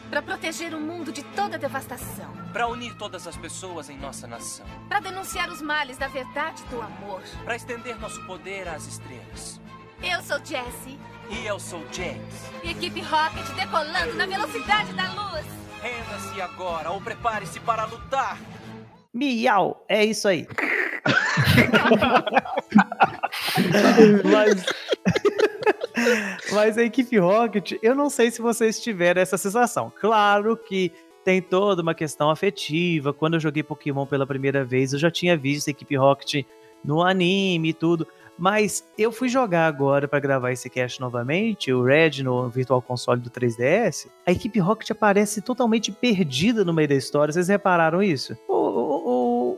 Para proteger o mundo de toda devastação. Para unir todas as pessoas em nossa nação. Para denunciar os males da verdade e do amor. Para estender nosso poder às estrelas. Eu sou Jessie. E eu sou James. Equipe Rocket decolando na velocidade da luz. Renda-se agora ou prepare-se para lutar. Miau! É isso aí. Mas. Mas a equipe Rocket, eu não sei se vocês tiveram essa sensação. Claro que tem toda uma questão afetiva. Quando eu joguei Pokémon pela primeira vez, eu já tinha visto a equipe Rocket no anime e tudo. Mas eu fui jogar agora para gravar esse cast novamente, o Red no Virtual Console do 3DS. A equipe Rocket aparece totalmente perdida no meio da história. Vocês repararam isso?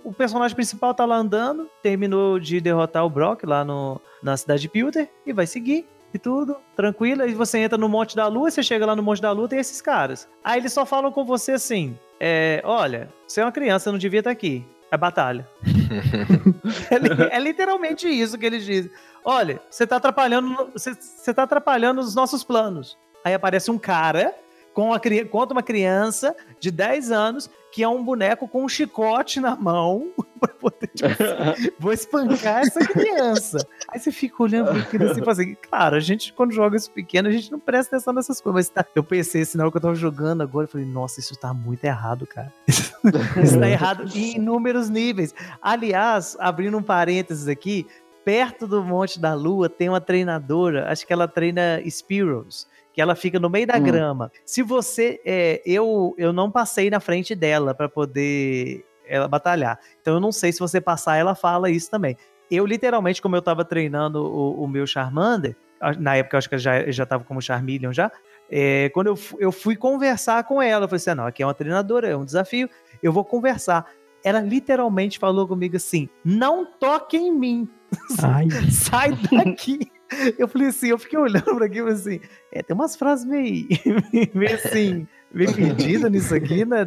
O, personagem principal tá lá andando, terminou de derrotar o Brock lá no, na cidade de Pilter e vai seguir. E tudo, tranquilo. Aí você entra no Monte da Lua, você chega lá no Monte da Lua, tem esses caras. Aí eles só falam com você assim: é, olha, você é uma criança, não devia estar aqui. É batalha. é, é literalmente isso que eles dizem. Olha, você tá atrapalhando. Você, você tá atrapalhando os nossos planos. Aí aparece um cara com uma, cri- contra uma criança de 10 anos que é um boneco com um chicote na mão pra poder, tipo assim, vou espancar essa criança. Aí você fica olhando pra aquilo assim e fala assim, claro, a gente quando joga isso pequeno, a gente não presta atenção nessas coisas, mas tá- eu pensei assim na hora que eu tava jogando agora, eu falei, nossa, isso tá muito errado, cara. Isso tá errado em inúmeros níveis. Aliás, abrindo um parênteses aqui, perto do Monte da Lua tem uma treinadora, acho que ela treina Spearows, que ela fica no meio da Hum. grama. Se você. é, eu, eu não passei na frente dela pra poder ela batalhar. Então eu não sei se você passar, ela fala isso também. Eu, literalmente, como eu tava treinando o, o meu Charmander, na época eu acho que eu já, eu já tava como Charmeleon já. é, quando eu, eu fui conversar com ela, eu falei assim: ah, não, aqui é uma treinadora, é um desafio, eu vou conversar. Ela literalmente falou comigo assim: não toque em mim, Ai, sai daqui. Eu falei assim, eu fiquei olhando pra aqui e falei assim, é, tem umas frases meio, meio assim, meio perdido nisso aqui, né?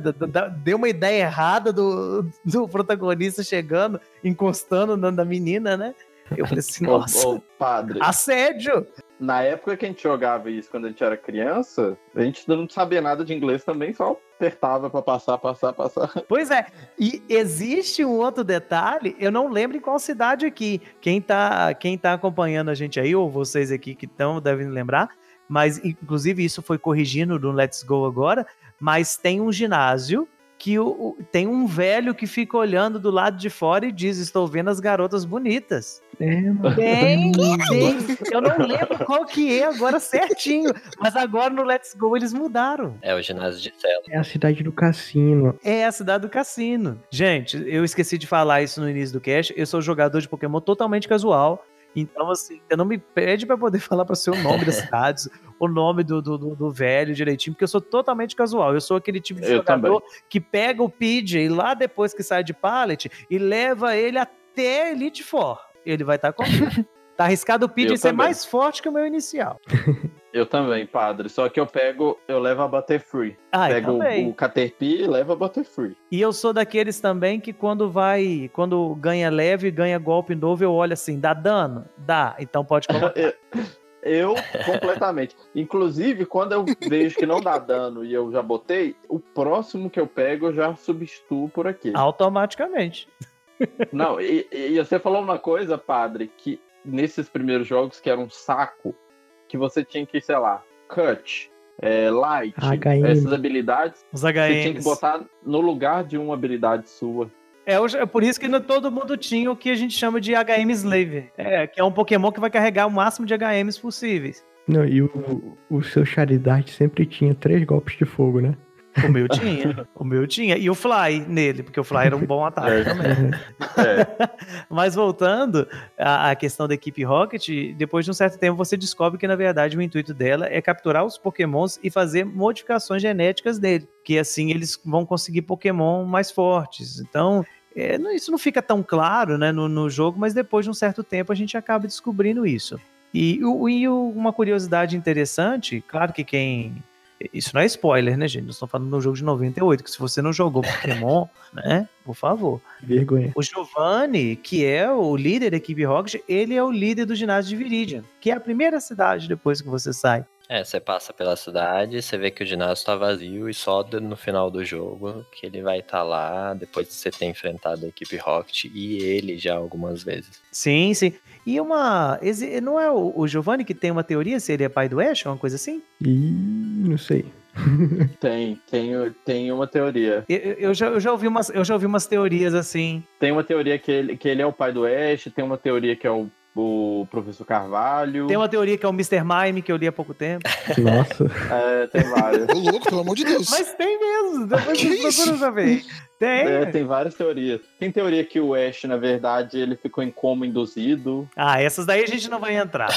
Deu uma ideia errada do, do protagonista chegando, encostando na, na menina, né? Eu falei assim, Ô, nossa, ô, padre, assédio! Na época que a gente jogava isso quando a gente era criança, a gente não sabia nada de inglês também, só apertava pra passar, passar, passar. Pois é, e existe um outro detalhe, eu não lembro em qual cidade aqui. Quem tá, quem tá acompanhando a gente aí, ou vocês aqui que estão, devem lembrar, mas inclusive isso foi corrigindo no Let's Go agora, mas tem um ginásio que o- tem um velho que fica olhando do lado de fora e diz: Estou vendo as garotas bonitas. É, mano. Tem, tem. Eu não lembro qual que é agora certinho, mas agora no Let's Go eles mudaram. É o ginásio de cela. É a cidade do cassino. É a cidade do cassino. Gente, eu esqueci de falar isso no início do cast. Eu sou jogador de Pokémon totalmente casual. Então, assim, você não me pede pra poder falar pra você o nome das cidades, o nome do, do, do- velho direitinho, porque eu sou totalmente casual. Eu sou aquele tipo de Eu jogador que pega o PJ lá depois que sai de pallet e leva ele até Elite Four. Ele vai estar comigo. Tá arriscado o Eu ser também. mais forte que o meu inicial. Eu também, padre. Só que eu pego, eu levo a Butterfree. Ah, eu pego também. o, o Caterpie e levo a Butterfree. E eu sou daqueles também que quando vai, quando ganha leve, ganha golpe novo, eu olho assim, dá dano? Dá, então pode colocar. Eu, eu, completamente. Inclusive, quando eu vejo que não dá dano e eu já botei, o próximo que eu pego eu já substituo por aqui. Automaticamente. Não, e, e você falou uma coisa, padre, que nesses primeiros jogos que era um saco, que você tinha que, sei lá, cut, é, light, HM. essas habilidades, Os você tinha que botar no lugar de uma habilidade sua. É, é por isso que não todo mundo tinha o que a gente chama de HM Slave. É, que é um Pokémon que vai carregar o máximo de HMs possíveis. Não, e o, o seu Charizard sempre tinha três golpes de fogo, né? O meu tinha. o meu tinha. E o Fly nele, porque o Fly era um bom ataque É. também. É, Mas voltando à, questão da equipe Rocket, depois de um certo tempo você descobre que, na verdade, o intuito dela é capturar os Pokémons e fazer modificações genéticas dele. Que assim eles vão conseguir Pokémon mais fortes. Então. é, isso não fica tão claro né, no, no jogo, mas depois de um certo tempo a gente acaba descobrindo isso. E, e uma curiosidade interessante, claro que quem. Isso não é spoiler, né, gente? Nós estamos falando de um jogo de 98, que se você não jogou Pokémon, né, por favor. Vergonha. O Giovanni, que é o líder da equipe Rocket, ele é o líder do ginásio de Viridian, que é a primeira cidade depois que você sai. É, você passa pela cidade, você vê que o ginásio tá vazio e só de- no final do jogo que ele vai estar lá, depois de você ter enfrentado a equipe Rocket e ele já algumas vezes. Sim, sim. E uma. Não é o, Giovanni que tem uma teoria se ele é pai do Ash, uma coisa assim? E não sei. tem, tem, tem uma teoria. Eu, eu- eu já, eu, já ouvi umas, eu já ouvi umas teorias assim. Tem uma teoria que ele, que ele é o pai do Ash, tem uma teoria que é o, o professor Carvalho. Tem uma teoria que é o Mr. Mime, que eu li há pouco tempo. Nossa. É, tem várias. Ô, louco, pelo amor de Deus. Mas tem mesmo, depois Que vocês procuram saber. Tem. É, tem várias teorias. Tem teoria que o Ash, na verdade, ele ficou em coma induzido. Ah, essas daí a gente não vai entrar.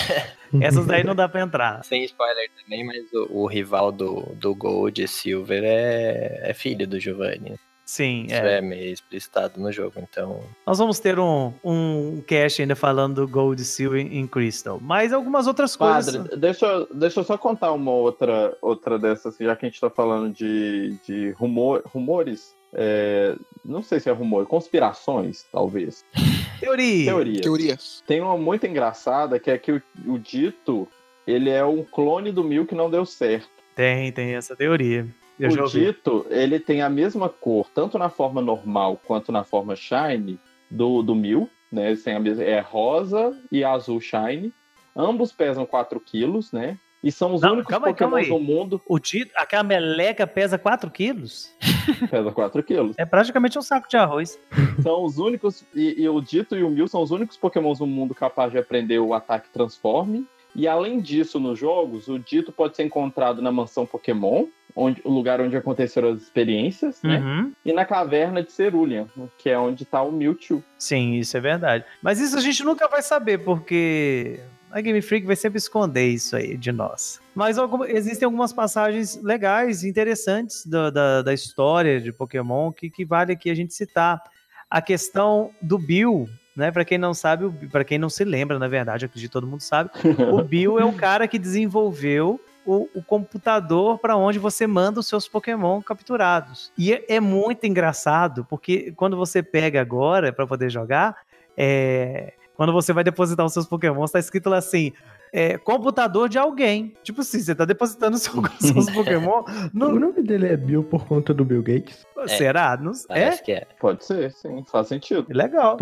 Essas daí não dá pra entrar. Sem spoiler também, mas o, o rival do, do Gold Silver é, é filho do Giovanni. Sim, Isso é. é. meio explicitado no jogo, então. Nós vamos ter um, um cast ainda falando do Gold, Silver em Crystal. Mas algumas outras Padre, coisas. deixa, eu- deixa eu só contar uma outra, outra dessas, já que a gente tá falando de, de rumor, rumores. é, não sei se é rumor, conspirações, talvez. Teoria. Teoria. Teorias. Tem uma muito engraçada que é que o, o Dito, ele é um clone do Mil que não deu certo. Tem, tem essa teoria. Eu o. Dito, ele tem a mesma cor, tanto na forma normal quanto na forma Shine do, do Mil, né? Eles têm a mesma, é rosa e azul Shine. Ambos pesam 4 quilos, né? E são os Não, únicos calma aí, calma do mundo O Tito, aquela meleca pesa 4 quilos? que pesam 4 quilos. É praticamente um saco de arroz. São os únicos, e, e o Dito e o Mil são os únicos Pokémons do mundo capazes de aprender o ataque Transforme. E além disso, nos jogos, o Dito pode ser encontrado na mansão Pokémon, onde, o lugar onde aconteceram as experiências, né? Uhum. E na caverna de Cerulean, que é onde tá o Mewtwo. Sim, isso é verdade. Mas isso a gente nunca vai saber, porque a Game Freak vai sempre esconder isso aí de nós. Mas existem algumas passagens legais, interessantes da, da, da história de Pokémon que, que vale aqui a gente citar. A questão do Bill, né? Para quem não sabe, para quem não se lembra, na verdade, acredito que todo mundo sabe, o Bill é o cara que desenvolveu o, o computador para onde você manda os seus Pokémon capturados. E é, é muito engraçado, porque quando você pega agora para poder jogar, é, quando você vai depositar os seus Pokémon, tá escrito lá assim. É, computador de alguém. Tipo assim, você tá depositando seu- seus Pokémon no. O nome dele é Bill por conta do Bill Gates. Será? Não, é? Parece que é. Pode ser, sim, faz sentido. Legal.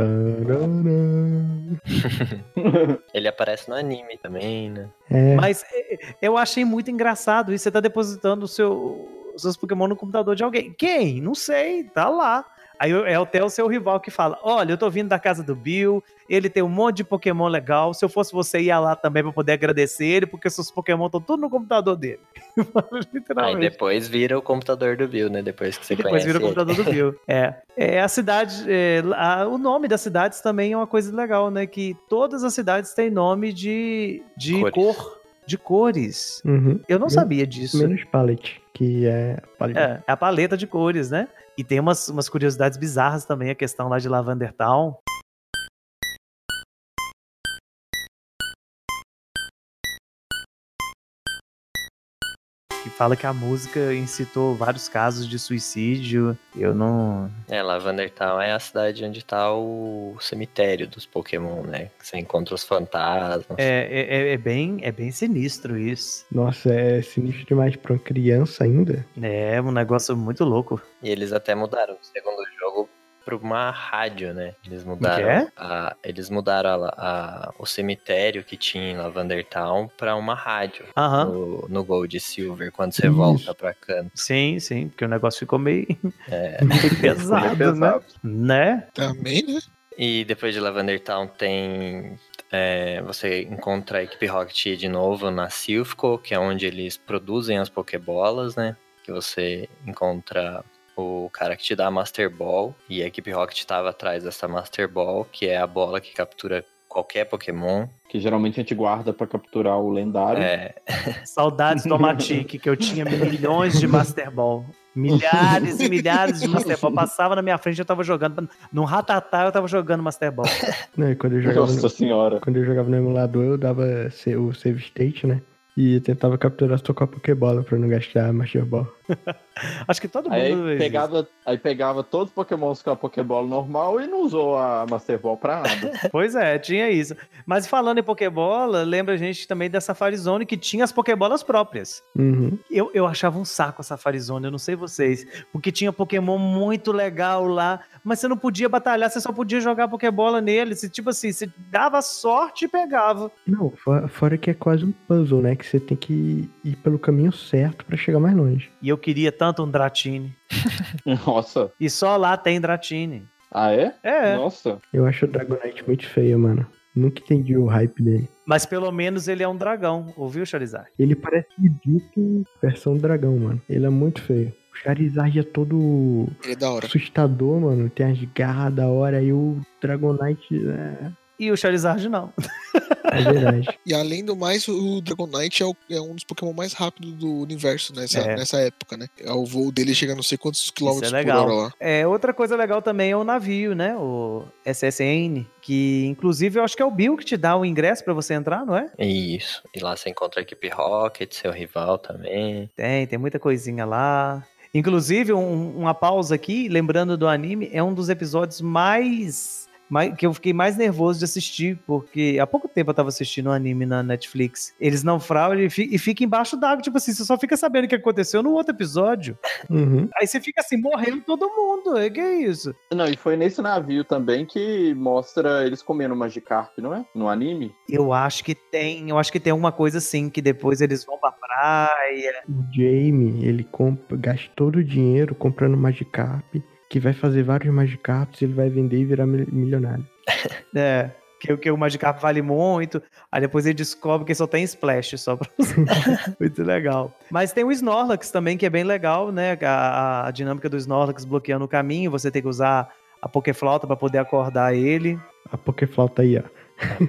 Ele aparece no anime também, né? É, Mas é, eu achei muito engraçado isso. Você tá depositando o seu, os seus Pokémon no computador de alguém. Quem? Não sei, tá lá. Aí é até o seu rival que fala: Olha, eu tô vindo da casa do Bill, ele tem um monte de Pokémon legal. Se eu fosse você, ia lá também pra poder agradecer ele, porque seus Pokémon estão tudo no computador dele. Aí depois vira o computador do Bill, né? Depois que você Depois conhece vira o ele. computador do Bill. É. É a cidade. é, a- o nome das cidades também é uma coisa legal, né? Que todas as cidades têm nome de, de Cores. cor. De cores. uhum. Eu não Men- sabia disso. Menos palette, que é palette. É, é a paleta de cores, né? E tem umas, umas curiosidades bizarras também, a questão lá de Lavender Town. Fala que a música incitou vários casos de suicídio. Eu não. É, Lavender Town é a cidade onde tá o cemitério dos Pokémon, né? Que você encontra os fantasmas. É, é, é- é bem, é bem sinistro isso. Nossa, é sinistro demais pra uma criança ainda. É um negócio muito louco. E eles até mudaram o segundo jogo pra uma rádio, né? Eles mudaram, é? a, eles mudaram a- a- o cemitério que tinha em Lavender Town pra uma rádio Aham. no, no Gold e Silver, quando você Isso. volta pra canto. Sim, sim, porque o negócio ficou meio, É, meio pesado, Pesado. né? Né? Também, né? E depois de Lavender Town tem. é, você encontra a equipe Rocket de novo na Silphco, que é onde eles produzem as Pokébolas, né? Que você encontra o cara que te dá a Master Ball. E a equipe Rocket estava atrás dessa Master Ball, que é a bola que captura qualquer Pokémon. Que geralmente a gente guarda pra capturar o lendário. É, Saudades do Matic, que eu tinha milhões de Master Ball. Milhares e milhares de Master Ball. Passava na minha frente, eu tava jogando. Num ratatá, eu tava jogando Master Ball. Não, e quando eu jogava, Nossa no, senhora. quando eu jogava no emulador, eu dava o save state, né? E tentava capturar só com a Pokébola pra não gastar a Master Ball. Acho que todo mundo. Aí pegava, aí pegava todos os pokémons com a Pokébola normal e não usou a Master Ball pra nada. Pois é, tinha isso. Mas falando em Pokébola, lembra a gente também da Safari Zone que tinha as Pokébolas próprias. Uhum. Eu, eu achava um saco a Safari Zone, eu não sei vocês. Porque tinha Pokémon muito legal lá, mas você não podia batalhar, você só podia jogar Pokébola nele. Você, tipo assim, você dava sorte e pegava. Não, fora, fora que é quase um puzzle, né? Que você tem que ir pelo caminho certo pra chegar mais longe. E eu queria tanto um Dratini. Nossa. E só lá tem Dratini. Ah, é? É, Nossa. Eu acho o Dragonite muito feio, mano. Nunca entendi o hype dele. mas pelo menos ele é um dragão, ouviu, Charizard? Ele parece ridículo versão dragão, mano. Ele é muito feio. O Charizard é todo é da hora. assustador, mano. Tem as garras da hora. E o Dragonite é, E o Charizard não. é verdade. E além do mais, o Dragonite é, o- é um dos Pokémon mais rápidos do universo nessa, É. nessa época, né? O voo dele chega a não sei quantos quilômetros por legal. hora lá. É, outra coisa legal também é o navio, né? O SSN, que inclusive eu acho que é o Bill que te dá o ingresso pra você entrar, não é? isso. E lá você encontra a equipe Rocket, seu rival também. Tem, tem muita coisinha lá. Inclusive, um- uma pausa aqui, lembrando do anime, é um dos episódios mais, mais- que eu fiquei mais nervoso de assistir, porque há pouco tempo eu tava assistindo um anime na Netflix. Eles naufragam e, fi- e fica embaixo d'água, tipo assim, você só fica sabendo o que aconteceu no outro episódio. Uhum. Aí você fica assim, morrendo todo mundo. É que é isso? Não, e foi nesse navio também que mostra eles comendo Magikarp, não é? No anime. Eu acho que tem, eu acho que tem alguma coisa assim, que depois eles vão pra praia. O Jamie, ele compra, gasta todo o dinheiro comprando Magikarp, que vai fazer vários Magikarps, ele vai vender e virar mil- milionário. É. Que, que o Magikarp vale muito. Aí depois ele descobre que só tem Splash só pra muito legal. Mas tem o Snorlax também, que é bem legal, né? A, a dinâmica do Snorlax bloqueando o caminho. Você tem que usar a Pokéflauta pra poder acordar ele. A Pokéflauta aí, ó.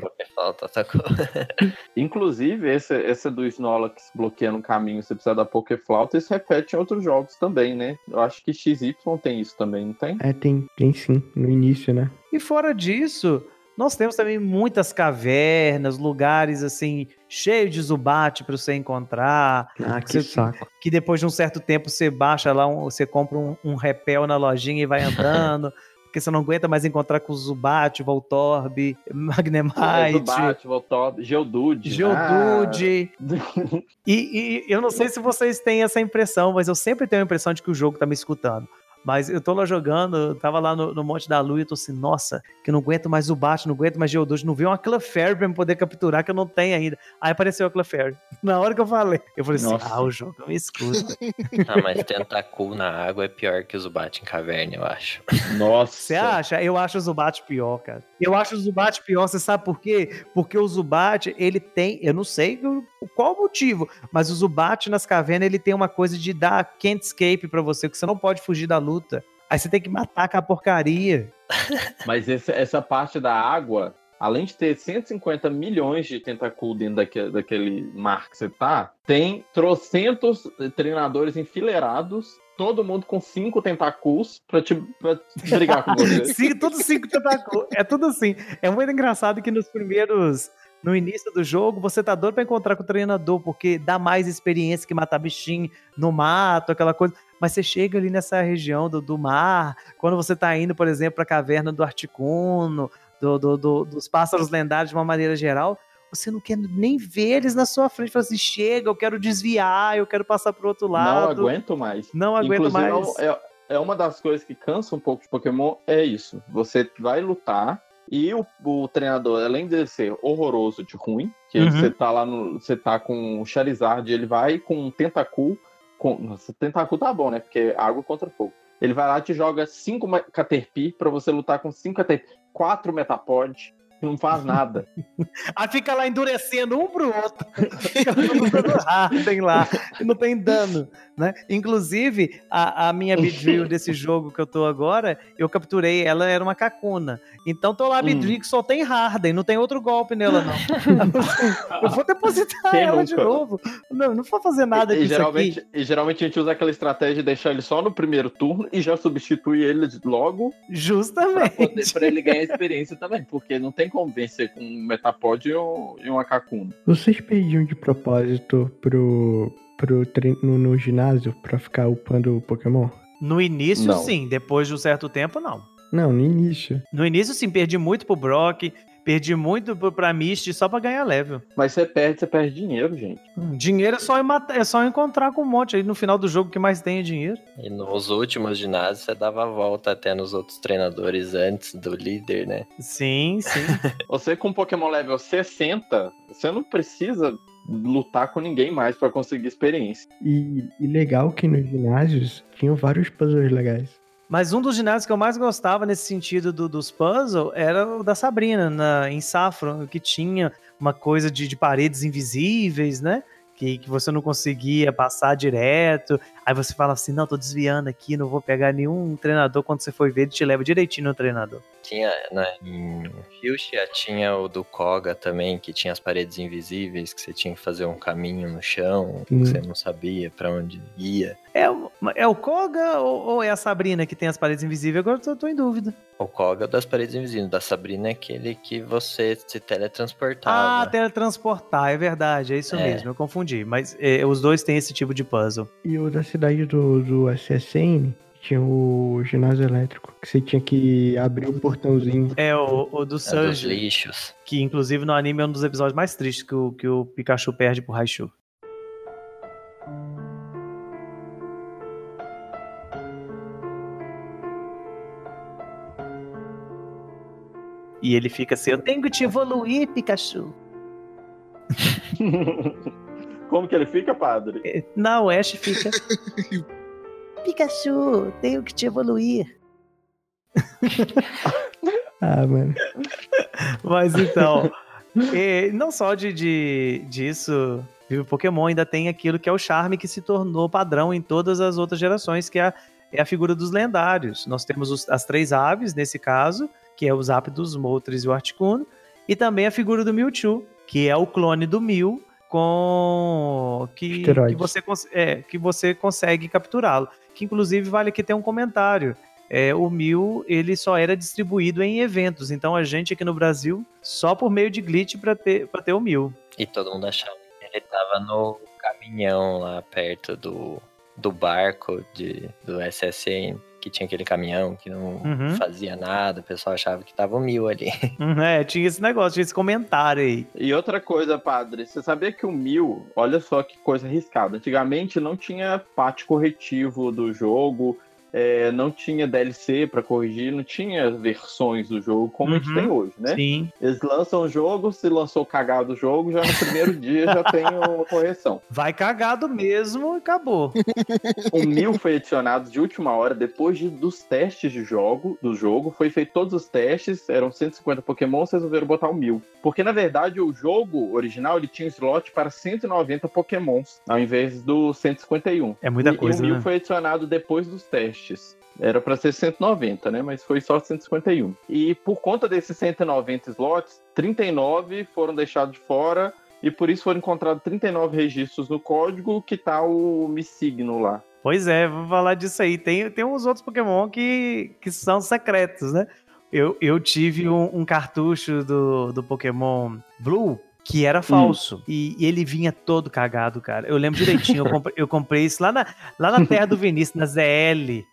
Porque falta atacou. Inclusive, esse, esse do Snorlax bloqueando o caminho, você precisa da Pokéflauta, isso repete em outros jogos também, né? Eu acho que XY tem isso também, não tem? É, tem, tem sim, no início, né? E fora disso, Nós temos também muitas cavernas, lugares assim, cheios de Zubat para você encontrar. Ah, que Você- saco. Que depois de um certo tempo você baixa lá, um- você compra um, um repel na lojinha e vai andando. Porque você não aguenta mais encontrar com Zubat, Voltorb, Magnemite. Zubat, Voltorb, Geodude. Geodude. Ah. E, e eu não sei se vocês têm essa impressão, mas eu sempre tenho a impressão de que o jogo tá me escutando. Mas eu tô lá jogando, eu tava lá no, no Monte da Lua e eu tô assim, nossa, que eu não aguento mais o Bat, não aguento mais Geodude, não vi uma Clefairy pra me poder capturar que eu não tenho ainda. Aí apareceu a Clefairy. Na hora que eu falei, eu falei Nossa. assim, ah, o jogo me escuta. Ah, mas Tentacool na água é pior que o Zubat em caverna, eu acho. Nossa. Você acha? Eu acho o Zubat pior, cara. Eu acho o Zubat pior, você sabe por quê? Porque o Zubat, ele tem, eu não sei o- qual o motivo, mas o Zubat nas cavernas, ele tem uma coisa de dar can't escape pra você, que você não pode fugir da luta. Aí você tem que matar com a porcaria. Mas esse- essa parte da água, além de ter 150 milhões de tentaculos dentro daquele, daquele mar que você tá, tem trocentos treinadores enfileirados, todo mundo com cinco tentáculos pra, te, pra brigar com você. Sim, tudo cinco tentáculos. É tudo assim. É muito engraçado que nos primeiros. No início do jogo, você tá doido pra encontrar com o treinador, porque dá mais experiência que matar bichinho no mato, aquela coisa. Mas você chega ali nessa região do, do mar, quando você tá indo, por exemplo, pra caverna do Articuno, do, do- do- dos pássaros lendários de uma maneira geral, você não quer nem ver eles na sua frente. Fala assim: chega, eu quero desviar, eu quero passar pro outro Não lado. aguento mais. Não aguento Inclusive, mais. É, é uma das coisas que cansa um pouco de Pokémon, é isso. Você vai lutar e o, o treinador, além de ser horroroso de ruim, que Uhum. você tá lá no. Você tá com o Charizard, ele vai com um Tentacool. Com, nossa, tá bom, né? Porque é água contra fogo. Ele vai lá e te joga cinco Caterpie pra você lutar com cinco Caterpie, quatro Metapod, não faz nada. Aí fica lá endurecendo um pro outro. Fica dando Harden lá. Não tem dano, né? Inclusive, a, a minha Beedrill desse jogo que eu tô agora, eu capturei, ela era uma cacuna. Então tô lá Hum. Beedrill que só tem Harden, não tem outro golpe nela, não. eu vou depositar Quem ela de nunca? novo. Não, não vou fazer nada e, com isso geralmente, aqui. e geralmente a gente usa aquela estratégia de deixar ele só no primeiro turno e já substitui ele logo pra, Justamente. poder, pra ele ganhar experiência também, porque não tem como vencer com um Metapod e um, e um Akakuna. Vocês pediam de propósito pro, pro treino no, no ginásio pra ficar upando o Pokémon? No início, Não. sim. Depois de um certo tempo, não. Não, no início. No início, sim, perdi muito pro Brock, perdi muito pra Misty só pra ganhar level. Mas você perde, você perde dinheiro, gente. Hum, Dinheiro é só, é só encontrar com um monte. Aí no final do jogo que mais tem é dinheiro. E nos últimos ginásios você dava a volta até nos outros treinadores antes do líder, né? Sim, sim. Você com Pokémon level 60, você não precisa lutar com ninguém mais pra conseguir experiência. E, e legal que nos ginásios tinham vários puzzles legais. Mas um dos ginásios que eu mais gostava nesse sentido do- dos puzzles era o da Sabrina, na, em Saffron, que tinha uma coisa de, de paredes invisíveis, né? Que, que você não conseguia passar direto. Aí você fala assim: não, tô desviando aqui, não vou pegar nenhum treinador. Quando você for ver, ele te leva direitinho no treinador. Tinha, né, em Fuchsia tinha o do Koga também, que tinha as paredes invisíveis, que você tinha que fazer um caminho no chão, que Hum. você não sabia pra onde ia. É, o- é o Koga ou, ou é a Sabrina que tem as paredes invisíveis? Agora eu tô, tô em dúvida. O Koga das paredes invisíveis, da Sabrina é aquele que você se teletransportava. Ah, teletransportar, é verdade, é isso É. mesmo, eu confundi. Mas é, os dois têm esse tipo de puzzle. E o da cidade do, do SSN tinha o ginásio elétrico, que você tinha que abrir o portãozinho. É o, o do É dos Surge, lixos. que inclusive no anime é um dos episódios mais tristes que o, que o Pikachu perde pro Raichu. E ele fica assim, eu tenho que te evoluir, Pikachu. Como que ele fica, padre? É, Na Ash fica. Pikachu, tenho que te evoluir. Ah, mano. Mas então, eh, não só de, de disso, viu, Pokémon ainda tem aquilo que é o charme que se tornou padrão em todas as outras gerações, que é a, é a figura dos lendários. Nós temos os- as três aves, nesse caso, que é os Zapdos, Moltres e o Articuno, e também a figura do Mewtwo, que é o clone do Mew, com que, que, você, é, que você consegue capturá-lo. Que inclusive vale aqui ter um comentário é, o Mil ele só era distribuído em eventos. Então a gente aqui no Brasil, só por meio de glitch para ter, pra ter o Mil. E todo mundo achava que ele tava no caminhão lá perto do, do barco de, do SSN, que tinha aquele caminhão que não Uhum. fazia nada, o pessoal achava que tava o mil ali. Uhum, É, tinha esse negócio, tinha esse comentário aí. E outra coisa, padre, você sabia que o mil, olha só que coisa arriscada. Antigamente não tinha patch corretivo do jogo, é, não tinha DLC pra corrigir, não tinha versões do jogo como a gente Uhum. tem hoje, né? Sim. Eles lançam o jogo, se lançou cagado o jogo, já no primeiro dia já tem uma correção. Vai cagado mesmo e acabou. O mil foi adicionado de última hora, depois de- dos testes de jogo, do jogo. Foi feito todos os testes, eram 150 Pokémon, resolveram botar o mil. Porque, na verdade, o jogo original ele tinha slot para 190 Pokémons, ao invés dos 151. É muita E- coisa, e o mil né? foi adicionado depois dos testes. Era para ser 190, né? Mas foi só 151. E por conta desses 190 slots, 39 foram deixados de fora. E por isso foram encontrados 39 registros no código que tá o Mi Signo lá. Pois é, vou falar disso aí. Tem, tem uns outros Pokémon que, que são secretos, né? Eu, eu tive um, um cartucho do, do Pokémon Blue que era falso. E, e ele vinha todo cagado, cara. Eu lembro direitinho, eu comprei, eu comprei isso lá na, lá na terra do Vinícius, na ZL.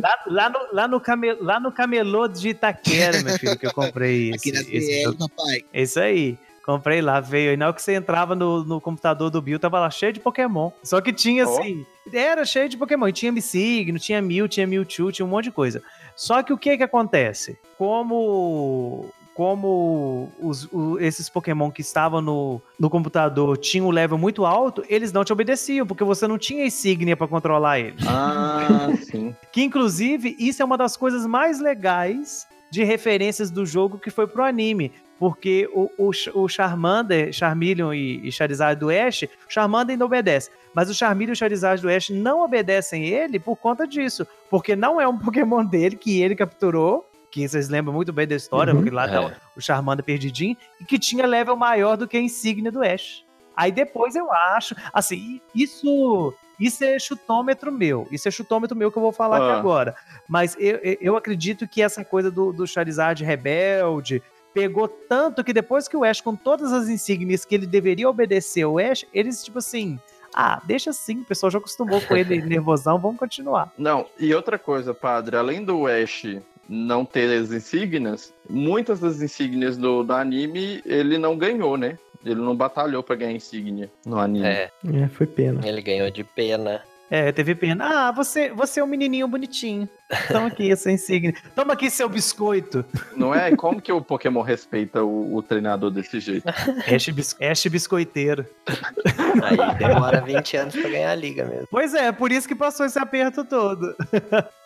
Lá, lá, no, lá, no came, lá no camelô de Itaquera, meu filho, que eu comprei esse, Aqui na ZL, papai. Isso aí. Comprei lá, veio. E na hora que você entrava no, no computador do Bill, tava lá cheio de Pokémon. Só que tinha Ó. assim. Era cheio de Pokémon. E tinha Missigno, tinha Mew, tinha Mewtwo, tinha um monte de coisa. Só que o que que acontece? Como. Como os, o- esses Pokémon que estavam no, no computador tinham um level muito alto, eles não te obedeciam, porque você não tinha insígnia pra controlar eles. Ah, sim. Que inclusive isso é uma das coisas mais legais de referências do jogo que foi pro anime. Porque o, o, o Charmander, Charmeleon e, e Charizard do Ash, o Charmander ainda obedece. Mas o Charmeleon e o Charizard do Ash não obedecem ele por conta disso. Porque não é um Pokémon dele que ele capturou. Que vocês lembram muito bem da história, Uhum. porque lá tá É. o- o Charmander perdidinho. E que tinha level maior do que a insígnia do Ash. Aí depois eu acho, assim, isso isso é chutômetro meu. Isso é chutômetro meu que eu vou falar aqui Ah. agora. Mas eu, eu- acredito que essa coisa do, do Charizard rebelde pegou tanto que depois que o Ash, com todas as insígnias que ele deveria obedecer ao Ash, eles, tipo assim, ah, deixa assim, o pessoal já acostumou com ele nervosão, vamos continuar. Não, e outra coisa, padre, além do Ash não ter as insígnias, muitas das insígnias do, do anime ele não ganhou, né? Ele não batalhou pra ganhar insígnia no anime. É, É, foi pena. ele ganhou de pena. É, teve pena. Ah, você, você é um menininho bonitinho. Toma aqui essa insígnia. Toma aqui seu biscoito. Não é? Como que o Pokémon respeita o, o treinador desse jeito? Ash, bis, Ash biscoiteiro. Aí demora 20 anos pra ganhar a liga mesmo. Pois é, por isso que passou esse aperto todo.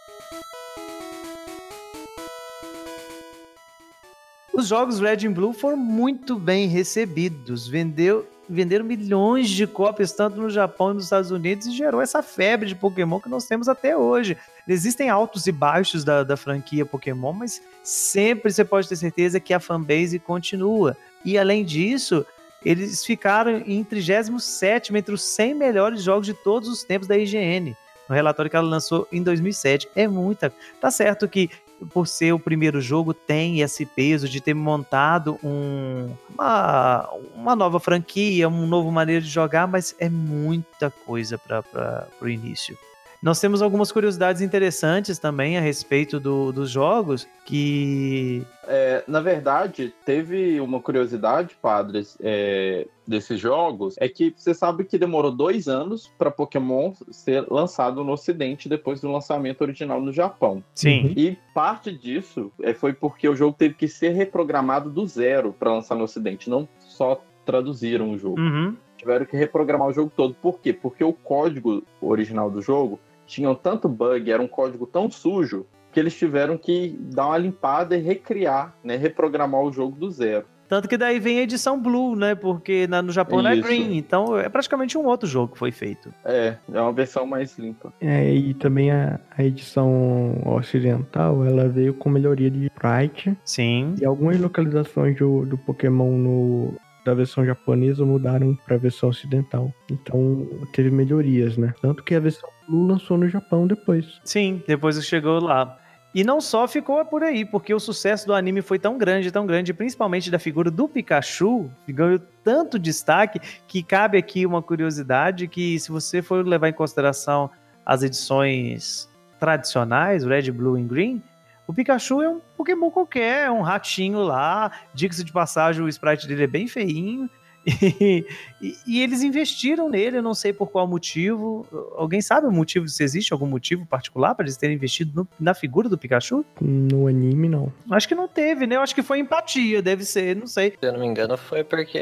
Os jogos Red and Blue foram muito bem recebidos. Vendeu, venderam milhões de cópias, tanto no Japão e nos Estados Unidos, e gerou essa febre de Pokémon que nós temos até hoje. Existem altos e baixos da, da franquia Pokémon, mas sempre você pode ter certeza que a fanbase continua. E além disso, eles ficaram em 37 entre os 100 melhores jogos de todos os tempos da IGN. No relatório que ela lançou em 2007. É muita. Tá certo que por ser o primeiro jogo, tem esse peso de ter montado um, uma, uma nova franquia, um novo maneira de jogar, mas é muita coisa para o início. Nós temos algumas curiosidades interessantes também a respeito do, dos jogos que. É, na verdade, teve uma curiosidade, padres, é, desses jogos, é que você sabe que demorou dois anos para Pokémon ser lançado no Ocidente depois do lançamento original no Japão. Sim. E parte disso é, foi porque o jogo teve que ser reprogramado do zero para lançar no Ocidente, não só traduziram o jogo. Uhum. Tiveram que reprogramar o jogo todo. Por quê? Porque o código original do jogo tinha tanto bug, era um código tão sujo, que eles tiveram que dar uma limpada e recriar, né? Reprogramar o jogo do zero. Tanto que daí vem a edição Blue, né? Porque na- no Japão não é. Green. Então é praticamente um outro jogo que foi feito. É, é uma versão mais limpa. É, e também a, a edição ocidental, ela veio com melhoria de sprite Sim. e algumas localizações do, do Pokémon no, da versão japonesa mudaram para a versão ocidental. Então teve melhorias, né? Tanto que a versão lançou no Japão depois. Sim, depois chegou lá. E não só ficou por aí, porque o sucesso do anime foi tão grande, tão grande, principalmente da figura do Pikachu, ganhou tanto destaque, que cabe aqui uma curiosidade que se você for levar em consideração as edições tradicionais, Red, Blue e Green, o Pikachu é um Pokémon qualquer, é um ratinho lá, diga-se de passagem, o sprite dele é bem feinho, e, e- e eles investiram nele, eu não sei por qual motivo. Alguém sabe o motivo, se existe algum motivo particular para eles terem investido no- na figura do Pikachu? No anime, não. Acho que não teve, né? Eu acho que foi empatia, deve ser, não sei. Se eu não me engano, foi porque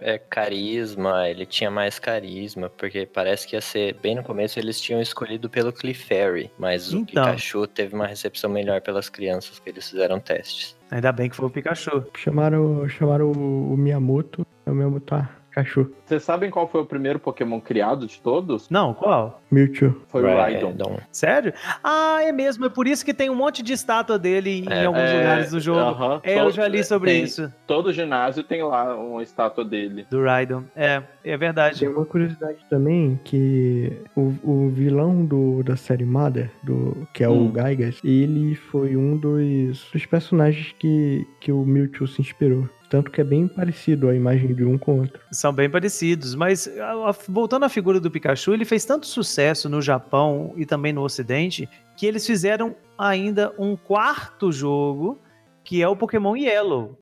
é, carisma, ele tinha mais carisma, porque parece que ia ser, bem no começo, eles tinham escolhido pelo Clefairy, mas o Então. Pikachu teve uma recepção melhor pelas crianças que eles fizeram testes. Ainda bem que foi o Pikachu. Chamaram, chamaram o, o Miyamoto. É o Miyamoto, ah, Pikachu. Vocês sabem qual foi o primeiro Pokémon criado de todos? Não, qual? Mewtwo. Foi o. Rhydon. Sério? Ah, é mesmo. É por isso que tem um monte de estátua dele em É, alguns É, lugares do jogo. aham. É, eu Todo- já li sobre tem- isso. Todo ginásio tem lá uma estátua dele. Do Raidon. É, é verdade. Tem uma curiosidade também que o, o vilão do, da série Mother, do, que é Hum. o Gaigas, ele foi um dos, dos personagens que, que o Mewtwo se inspirou. Tanto que é bem parecido a imagem de um com o outro. São bem parecidos, mas voltando à figura do Pikachu, ele fez tanto sucesso no Japão e também no Ocidente que eles fizeram ainda um quarto jogo que é o Pokémon Yellow.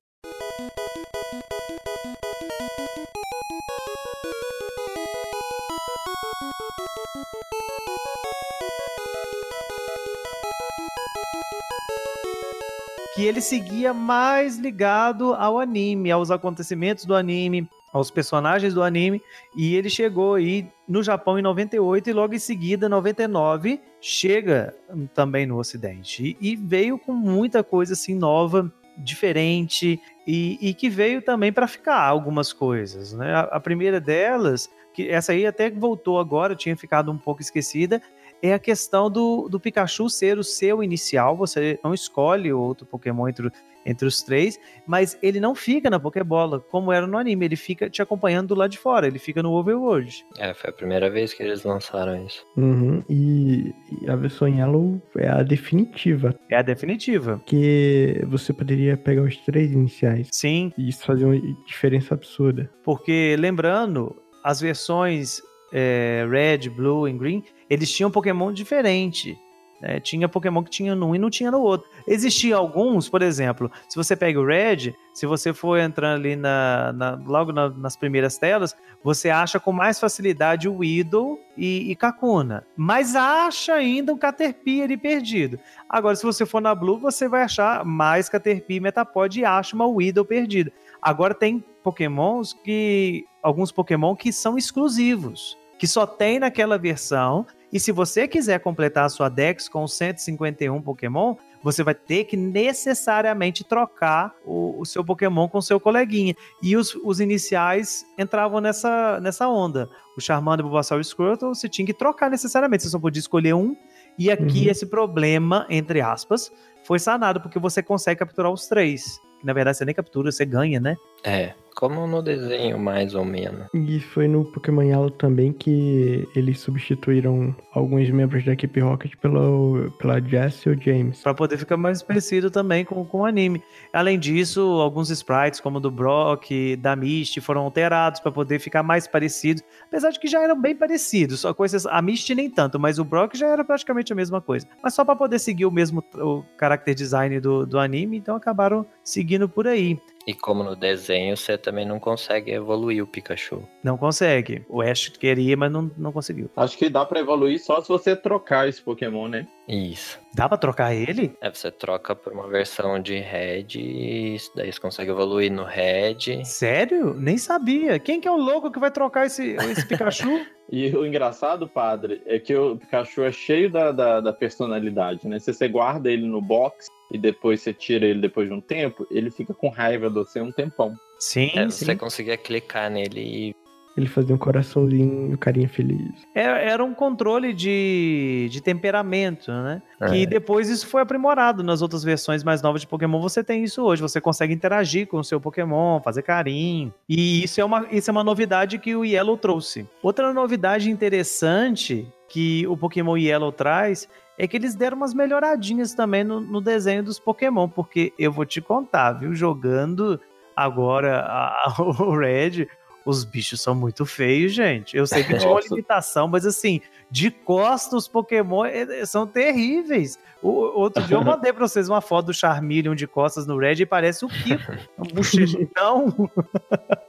Que ele seguia mais ligado ao anime, aos acontecimentos do anime, aos personagens do anime, e ele chegou aí no Japão em 98 e logo em seguida, 99, chega também no Ocidente. E, veio com muita coisa assim nova, diferente, e, e que veio também para ficar algumas coisas. Né? A, a primeira delas, que essa aí até voltou agora, tinha ficado um pouco esquecida, é a questão do, do Pikachu ser o seu inicial. Você não escolhe outro Pokémon entre, entre os três, mas ele não fica na Pokébola, como era no anime. Ele fica te acompanhando do lado de fora, ele fica no Overworld. É, foi a primeira vez que eles lançaram isso. Uhum, E, e a versão Yellow é a definitiva, É a definitiva. que você poderia pegar os três iniciais. Sim, E isso fazia uma diferença absurda. porque lembrando, as versões é, Red, Blue e Green, eles tinham Pokémon diferente. né? Tinha Pokémon que tinha num e não tinha no outro. Existiam alguns, por exemplo, se você pega o Red, se você for entrando ali na, na- logo na- nas primeiras telas, você acha com mais facilidade o Weedle e, e Kakuna. Mas acha ainda um Caterpie ali perdido. Agora, se você for na Blue, você vai achar mais Caterpie Metapod e acha uma Weedle perdida. Agora tem Pokémons que. Alguns Pokémon que são exclusivos. Que só tem naquela versão. E se você quiser completar a sua Dex com 151 Pokémon, você vai ter que necessariamente trocar o, o seu Pokémon com o seu coleguinha. E os, os iniciais entravam nessa, nessa onda. O Charmander, Bulbasaur e Squirtle, você tinha que trocar necessariamente. Você só podia escolher um. E aqui Uhum. esse problema, entre aspas, foi sanado, porque você consegue capturar os três. Na verdade, você nem captura, você ganha, né? É, como no desenho, mais ou menos. E foi no Pokémon Yellow também que eles substituíram alguns membros da equipe Rocket pelo, pela Jessie ou James. Pra poder ficar mais parecido também com, com o anime. Além disso, alguns sprites, como o do Brock, da Misty, foram alterados pra poder ficar mais parecidos. Apesar de que já eram bem parecidos. Só coisas. A Misty nem tanto, mas o Brock já era praticamente a mesma coisa. Mas só pra poder seguir o mesmo o character design do, do anime, então acabaram seguindo por aí. E como no desenho, você também não consegue evoluir o Pikachu. Não consegue. O Ash queria, mas não, não conseguiu. Acho que dá pra evoluir só se você trocar esse Pokémon, né? Isso. Dá pra trocar ele? É, você troca por uma versão de Red e daí você consegue evoluir no Red. Sério? Nem sabia. Quem que é o louco que vai trocar esse, esse Pikachu? E o engraçado, padre, é que o Pikachu é cheio da, da, da personalidade, né? Se você guarda ele no box e depois você tira ele depois de um tempo, ele fica com raiva de você um tempão. Sim, É, sim. você conseguia clicar nele e Ele fazia um coraçãozinho e o carinha feliz. Era, era um controle de, de temperamento, né? É. Que depois isso foi aprimorado nas outras versões mais novas de Pokémon. Você tem isso hoje. Você consegue interagir com o seu Pokémon, fazer carinho. E isso é uma, isso é uma novidade que o Yellow trouxe. Outra novidade interessante que o Pokémon Yellow traz é que eles deram umas melhoradinhas também no, no desenho dos Pokémon, porque eu vou te contar, viu? Jogando agora a, o Red, os bichos são muito feios, gente. Eu sei que tinha uma limitação, mas assim, de costas os Pokémon eh, eh, são terríveis. O, outro dia eu mandei pra vocês uma foto do Charmeleon de costas no Red e parece o Kiko. Um bochechão.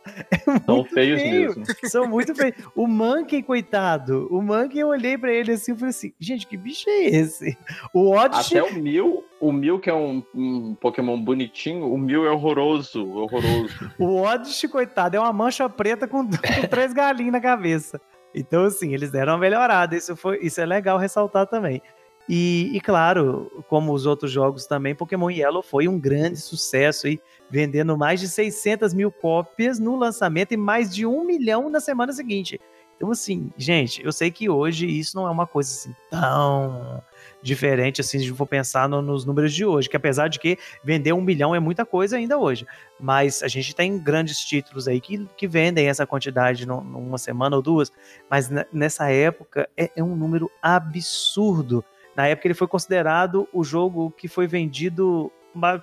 é São feios feio. mesmo. São muito feios. O Monkey, coitado. O Monkey, eu olhei pra ele assim e falei assim, gente, que bicho é esse? O Odyssey... Até o Mil, o Mil que é um, um Pokémon bonitinho, o Mil é horroroso, horroroso. O Odyssey, coitado, é uma mancha preta com, com três galinhas na cabeça. Então, assim, eles deram uma melhorada. Isso, foi, isso é legal ressaltar também. E, e, claro, como os outros jogos também, Pokémon Yellow foi um grande sucesso aí, vendendo mais de 600 mil cópias no lançamento e mais de um milhão na semana seguinte. Então, assim, gente, eu sei que hoje isso não é uma coisa assim tão diferente assim, se for pensar no- nos números de hoje, que apesar de que vender um milhão é muita coisa ainda hoje, mas a gente tem grandes títulos aí que, que vendem essa quantidade num- numa semana ou duas, mas ne- nessa época é, é um número absurdo. Na época ele foi considerado o jogo que foi vendido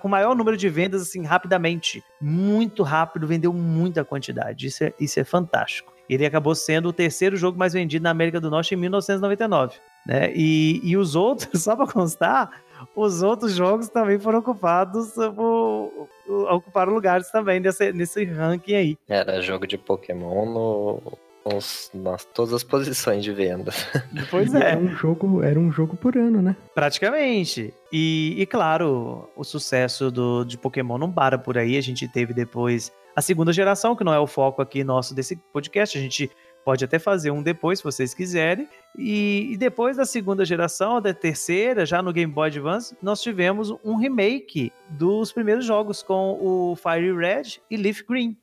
com maior número de vendas assim rapidamente, muito rápido, vendeu muita quantidade. Isso é, isso é fantástico. Ele acabou sendo o terceiro jogo mais vendido na América do Norte em 1999, né? E, e os outros, só para constar, os outros jogos também foram ocupados por, ocuparam lugares também nesse, nesse ranking aí. Era jogo de Pokémon no, nos- nas todas as posições de venda. Pois é. Era um jogo, era um jogo por ano, né? Praticamente. E, e, claro, o sucesso do, de Pokémon não para por aí. A gente teve depois a segunda geração, que não é o foco aqui nosso desse podcast. A gente pode até fazer um depois, se vocês quiserem. E, e depois da segunda geração, da terceira, já no Game Boy Advance, nós tivemos um remake dos primeiros jogos com o Fire Red e Leaf Green.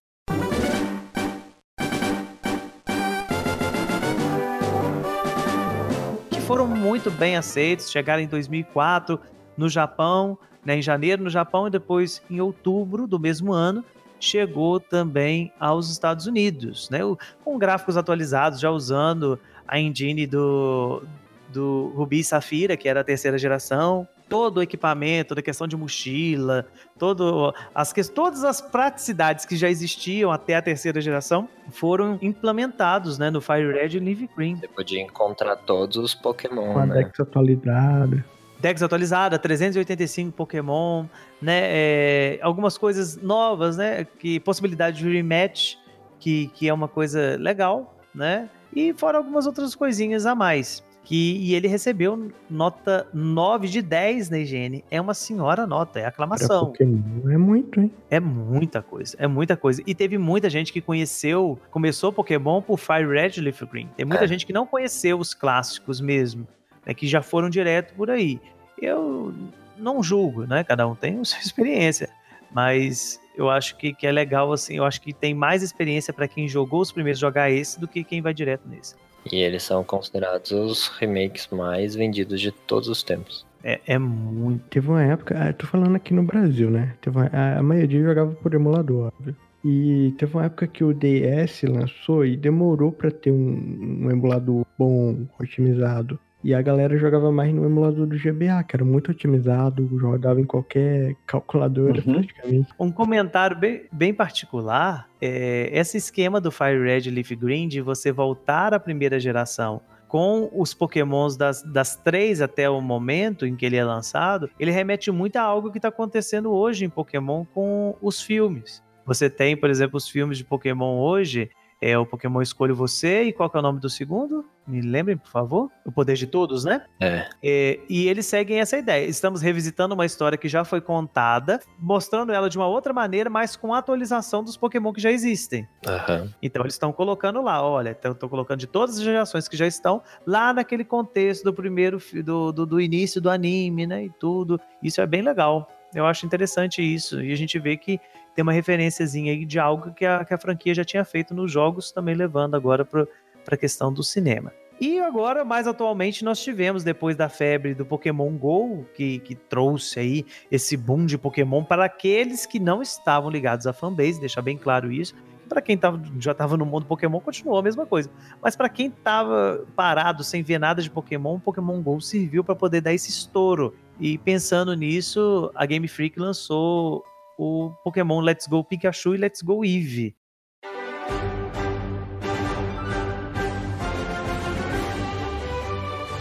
que foram muito bem aceitos, chegaram em 2004 no Japão, né, em janeiro no Japão e depois em outubro do mesmo ano chegou também aos Estados Unidos, né, com gráficos atualizados, já usando a engine do, do Ruby e Safira, que era a terceira geração, todo o equipamento, toda a questão de mochila, todo as, que- todas as praticidades que já existiam até a terceira geração foram implementados né, no Fire Red e Leaf Green. Você podia encontrar todos os Pokémon, Com a né? Dex atualizada. Dex atualizada, 385 Pokémon, né? é, algumas coisas novas, né? Que possibilidade de rematch, que, que é uma coisa legal, né? E fora algumas outras coisinhas a mais. Que, e ele recebeu nota 9 de 10 na IGN. É uma senhora nota, é aclamação. Pokémon é muito, hein? É muita coisa, é muita coisa. E teve muita gente que conheceu, começou Pokémon por Fire Red Leaf Green. Tem muita É. gente que não conheceu os clássicos mesmo, né, que já foram direto por aí. Eu não julgo, né? Cada um tem a sua experiência. Mas eu acho que, que é legal, assim, eu acho que tem mais experiência para quem jogou os primeiros jogar esse do que quem vai direto nesse. E eles são considerados os remakes mais vendidos de todos os tempos. É, é muito. Teve uma época, ah, tô falando aqui no Brasil, né? Teve uma- a, a maioria jogava por emulador, óbvio. E teve uma época que o DS lançou e demorou pra ter um, um emulador bom, otimizado. E a galera jogava mais no emulador do GBA, que era muito otimizado, rodava em qualquer calculadora Uhum. praticamente. Um comentário bem, bem particular é esse esquema do Fire Red Leaf Green de você voltar à primeira geração com os pokémons das, das três até o momento em que ele é lançado, ele remete muito a algo que está acontecendo hoje em Pokémon com os filmes. Você tem, por exemplo, os filmes de Pokémon hoje, é o Pokémon Escolho Você, e qual que é o nome do segundo? Me lembrem, por favor? O Poder de Todos, né? É. É, e eles seguem essa ideia. Estamos revisitando uma história que já foi contada, mostrando ela de uma outra maneira, mas com a atualização dos Pokémon que já existem. Aham. Então eles estão colocando lá, olha, estão colocando de todas as gerações que já estão lá naquele contexto do primeiro, do, do, do início do anime, né, e tudo. Isso é bem legal. Eu acho interessante isso. E a gente vê que tem uma referenciazinha aí de algo que a, que a franquia já tinha feito nos jogos, também levando agora para a questão do cinema. E agora, mais atualmente, nós tivemos, depois da febre do Pokémon GO, que, que trouxe aí esse boom de Pokémon para aqueles que não estavam ligados à fanbase, deixar bem claro isso. Pra quem tava, já tava no mundo Pokémon, continuou a mesma coisa. Mas pra quem tava parado, sem ver nada de Pokémon, Pokémon GO serviu pra poder dar esse estouro. E pensando nisso, a Game Freak lançou o Pokémon Let's Go Pikachu e Let's Go Eevee.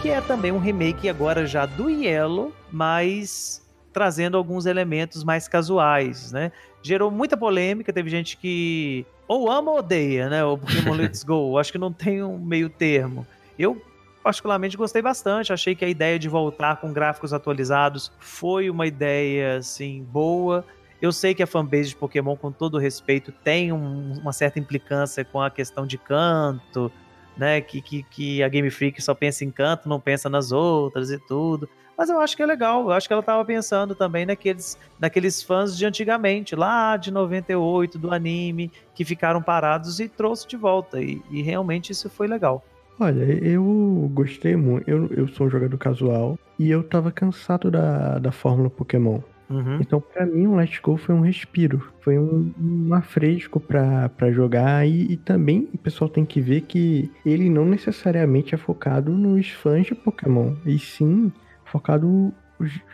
Que é também um remake agora já do Yellow, mas trazendo alguns elementos mais casuais, né? Gerou muita polêmica, teve gente que ou ama ou odeia, né? O Pokémon Let's Go. Acho que não tem um meio termo. Eu particularmente gostei bastante. Achei que a ideia de voltar com gráficos atualizados foi uma ideia assim boa. Eu sei que a fanbase de Pokémon, com todo respeito, tem um- uma certa implicância com a questão de canto, né? Que, que, que a Game Freak só pensa em canto, não pensa nas outras e tudo. Mas eu acho que é legal. Eu acho que ela estava pensando também naqueles, naqueles fãs de antigamente, lá de 98, do anime, que ficaram parados e trouxe de volta. E, e realmente isso foi legal. Olha, eu gostei muito. Eu, eu sou um jogador casual e eu tava cansado da, da fórmula Pokémon. Uhum. Então, pra mim, o Let's Go foi um respiro. Foi um, um afresco pra jogar. E, e também o pessoal tem que ver que ele não necessariamente é focado nos fãs de Pokémon. E sim focado.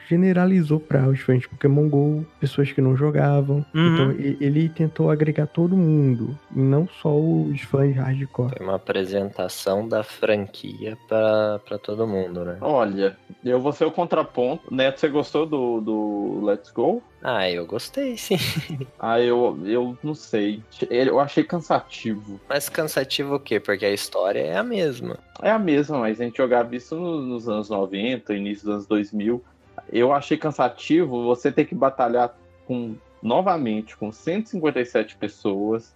Generalizou para os fãs de Pokémon GO, pessoas que não jogavam. Uhum. Então ele tentou agregar todo mundo, e não só os fãs hardcore. Foi uma apresentação da franquia pra, pra todo mundo, né? Olha, eu vou ser o contraponto. Neto, você gostou do, do Let's Go? Ah, eu gostei, sim. Ah, eu, eu não sei. Eu achei cansativo. Mas cansativo o quê? Porque a história é a mesma. É a mesma, mas a gente jogava isso no- nos anos 90, início dos anos 2000. Eu achei cansativo você ter que batalhar com novamente com 157 pessoas,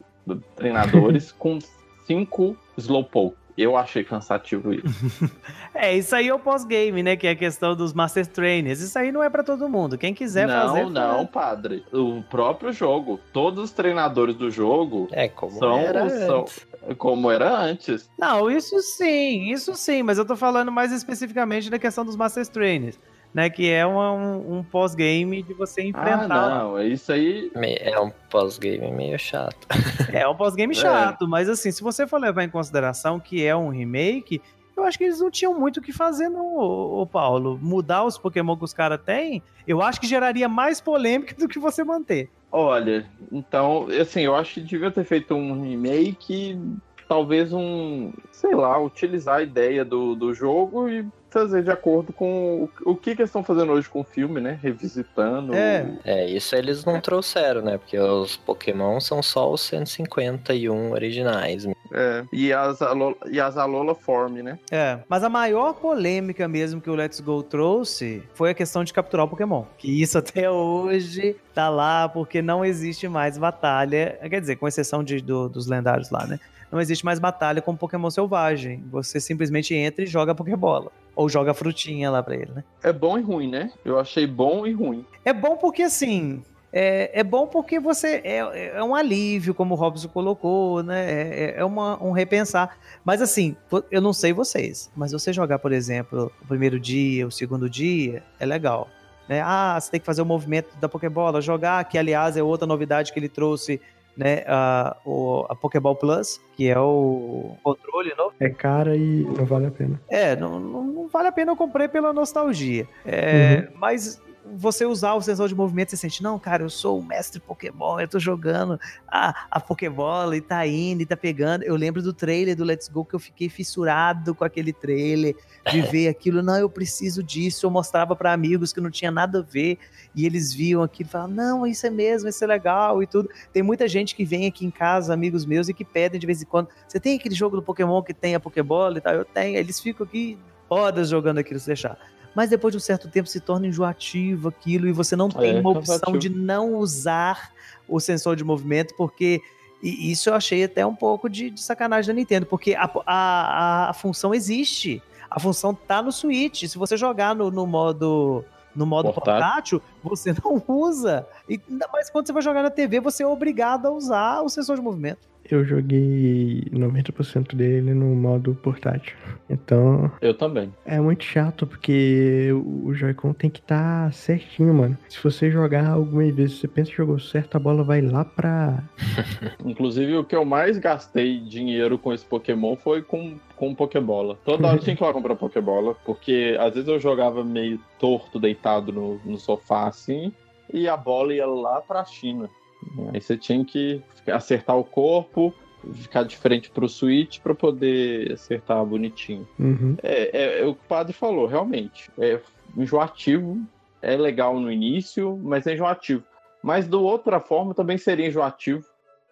treinadores, com 5 Slowpoke. Eu achei cansativo isso. É, isso aí é o pós-game, né? Que é a questão dos Master Trainers. Isso aí não é pra todo mundo. Quem quiser não, fazer. não, faz. padre. O próprio jogo, todos os treinadores do jogo É, como São- era são- antes. como era antes. Não, isso sim, isso sim, mas eu tô falando mais especificamente da questão dos Master Trainers, né? Que é uma- um, um pós-game de você Ah, enfrentar. não, é isso aí. É um pós-game meio chato. É um pós-game É. chato, mas assim, se você for levar em consideração que é um remake, eu acho que eles não tinham muito o que fazer, não, ô, ô Paulo. Mudar os Pokémon que os caras têm, eu acho que geraria mais polêmica do que você manter. Olha, então, assim, eu acho que devia ter feito um remake, talvez um, sei lá, utilizar a ideia do, do jogo e fazer de acordo com o, o que, que eles estão fazendo hoje com o filme, né? Revisitando. É. É, isso eles não trouxeram, né? Porque os Pokémon são só os 151 originais. É, e, as Alola, e as Alola Form, né? É, mas a maior polêmica mesmo que o Let's Go trouxe foi a questão de capturar o Pokémon. Que isso até hoje tá lá porque não existe mais batalha. Quer dizer, com exceção de, do- dos lendários lá, né? Não existe mais batalha com Pokémon selvagem. Você simplesmente entra e joga a Pokébola. Ou joga frutinha lá pra ele, né? É bom e ruim, né? Eu achei bom e ruim. É bom porque assim. É, é bom porque você. É, é um alívio, como o Robson colocou, né? É, é uma, um repensar. Mas assim, eu não sei vocês, mas você jogar, por exemplo, o primeiro dia, o segundo dia, é legal. Né? Ah, você tem que fazer o movimento da Pokébola, jogar, que aliás é outra novidade que ele trouxe, né? A, o, a Pokéball Plus, que é o controle novo. É cara e não vale a pena. É, não, não, não vale a pena eu comprei pela nostalgia. É, Mas você usar o sensor de movimento, você sente, não, cara, eu sou o mestre Pokémon, eu tô jogando a, a Pokébola e tá indo e tá pegando. Eu lembro do trailer do Let's Go que eu fiquei fissurado com aquele trailer, de ver aquilo, não, eu preciso disso. Eu mostrava pra amigos que não tinha nada a ver e eles viam aquilo e falavam, não, isso é mesmo, isso é legal e tudo. Tem muita gente que vem aqui em casa, amigos meus, e que pedem de vez em quando, você tem aquele jogo do Pokémon que tem a Pokébola e tal? Eu tenho. Eles ficam aqui horas jogando aquilo se deixar. Mas depois de um certo tempo se torna enjoativo aquilo e você não tem É, uma opção cansativo. de não usar o sensor de movimento, porque e isso eu achei até um pouco de, de sacanagem da Nintendo, porque a, a, a função existe. A função tá no Switch. Se você jogar no, no modo no modo Portátil. portátil, você não usa. E ainda mais quando você vai jogar na TV, você é obrigado a usar o sensor de movimento. Eu joguei 90% dele no modo portátil. Então, Eu também. é muito chato porque o Joy-Con tem que estar certinho, mano. Se você jogar algumas vezes, você pensa que jogou certo, a bola vai lá pra. Inclusive, o que eu mais gastei dinheiro com esse Pokémon foi com, com Pokébola. Toda hora eu tinha que ir lá comprar Pokébola, porque às vezes eu jogava meio torto, deitado no, no sofá assim, e a bola ia lá pra China. Aí você tinha que acertar o corpo, ficar de frente pro Switch pra poder acertar bonitinho. Uhum. É, é- é o que o padre falou, realmente. É enjoativo, é legal no início, mas é enjoativo. Mas de outra forma também seria enjoativo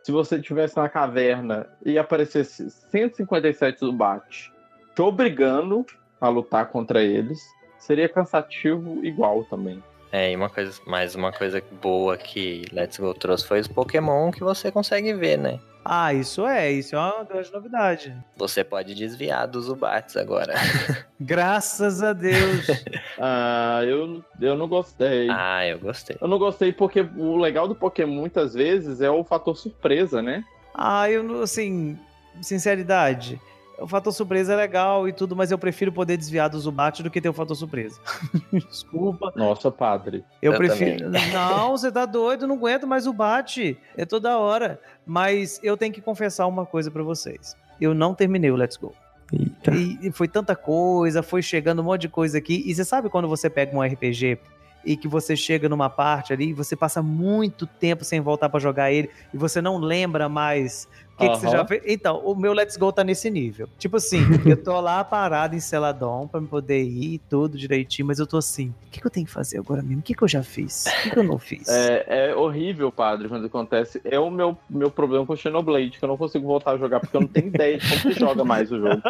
se você estivesse na caverna e aparecesse 157 Zubat te obrigando a lutar contra eles. Seria cansativo igual também. É, e uma coisa, mais uma coisa boa que Let's Go trouxe foi os Pokémon que você consegue ver, né? Ah, isso é, isso é uma grande novidade. Você pode desviar dos Zubats agora. Graças a Deus. Ah, eu, eu não gostei. ah, eu gostei. Eu não gostei porque o legal do Pokémon muitas vezes é o fator surpresa, né? ah, eu não, assim, sinceridade. O fator surpresa é legal e tudo, mas eu prefiro poder desviar do Zubat do que ter o fator surpresa. Desculpa. Nossa, padre. Eu, Eu prefiro. Não, você tá doido, não aguento mais o bate. É toda hora. Mas eu tenho que confessar uma coisa pra vocês. Eu não terminei o Let's Go. Eita. E, e foi tanta coisa, foi chegando um monte de coisa aqui. E você sabe quando você pega um RPG e que você chega numa parte ali e você passa muito tempo sem voltar pra jogar ele e você não lembra mais o que, que você já fez? Então, o meu Let's Go tá nesse nível. Tipo assim, eu tô lá parado em Celadon pra me poder ir tudo direitinho, mas eu tô assim, o que, que eu tenho que fazer agora mesmo? O que, que eu já fiz? O que, que eu não fiz? É, é horrível, padre, quando acontece. É o meu, meu problema com o Xenoblade, que eu não consigo voltar a jogar porque eu não tenho ideia de como que joga mais o jogo.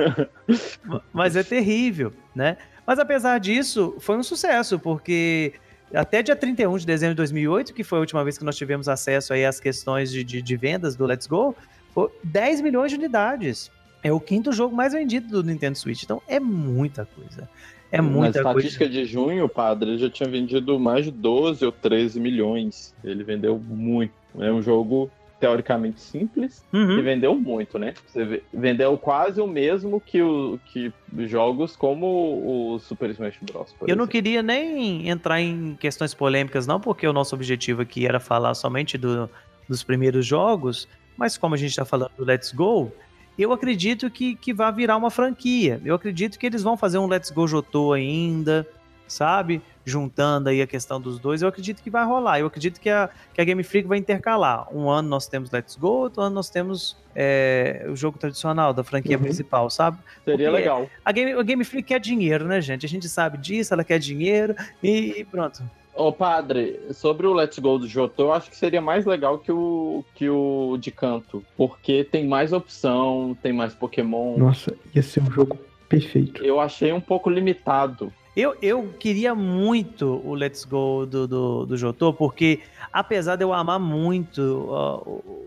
Mas é terrível, né? Mas apesar disso, foi um sucesso, porque até dia 31 de dezembro de 2008, que foi a última vez que nós tivemos acesso aí às questões de, de, de vendas do Let's Go, foi 10 milhões de unidades. É o quinto jogo mais vendido do Nintendo Switch. Então é muita coisa. É muita Na coisa. estatística de junho, padre, ele já tinha vendido mais de 12 ou 13 milhões. Ele vendeu muito. É um jogo teoricamente simples e Uhum. vendeu muito, né? Você vendeu quase o mesmo que, o, que jogos como o Super Smash Bros. Eu não exemplo. queria nem entrar em questões polêmicas, não, porque o nosso objetivo aqui era falar somente do- dos primeiros jogos, mas como a gente está falando do Let's Go, eu acredito que, que vai virar uma franquia. Eu acredito que eles vão fazer um Let's Go Jotô ainda, sabe? Juntando aí a questão dos dois, eu acredito que vai rolar. Eu acredito que a, que a Game Freak vai intercalar. Um ano nós temos Let's Go, outro ano nós temos é, o jogo tradicional da franquia Uhum. principal, sabe? Seria porque- legal. A Game, a Game Freak quer dinheiro, né, gente? A gente sabe disso, ela quer dinheiro e, e pronto. Ô, padre, sobre o Let's Go do Jotô, eu acho que seria mais legal que o, que o de canto. Porque tem mais opção, tem mais Pokémon. Nossa, ia ser um jogo perfeito. Eu achei um pouco limitado. Eu, eu queria muito o Let's Go do, do, do Jotô, porque apesar de eu amar muito ó,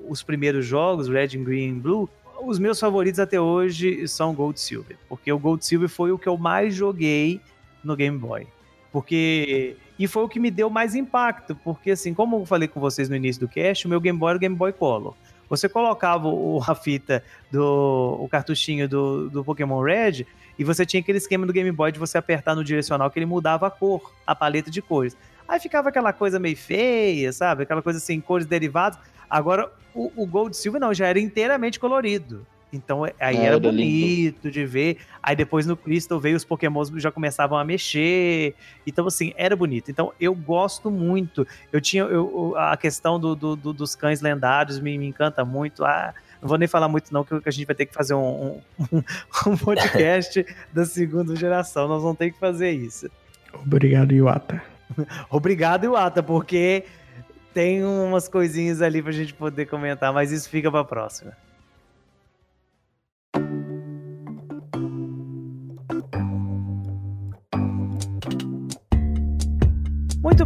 os primeiros jogos, Red, Green Blue, os meus favoritos até hoje são Gold Silver. Porque o Gold Silver foi o que eu mais joguei no Game Boy. Porque. E foi o que me deu mais impacto. Porque, assim, como eu falei com vocês no início do cast, o meu Game Boy era o Game Boy Color. Você colocava o, a fita do. o cartuchinho do, do Pokémon Red e você tinha aquele esquema do Game Boy de você apertar no direcional que ele mudava a cor, a paleta de cores. Aí ficava aquela coisa meio feia, sabe? Aquela coisa assim, cores derivadas. Agora, o, o Gold Silver não, já era inteiramente colorido. Então é- aí É, era era bonito de ver. Aí depois no Crystal veio os Pokémons já começavam a mexer. Então, assim, era bonito. Então eu gosto muito. Eu tinha eu- a questão do, do- do- dos cães lendários, me, me encanta muito. Ah, não vou nem falar muito, não, que a gente vai ter que fazer um, um, um podcast da segunda geração. Nós vamos ter que fazer isso. Obrigado, Iwata. Obrigado, Iwata, porque tem umas coisinhas ali pra gente poder comentar, mas isso fica pra próxima.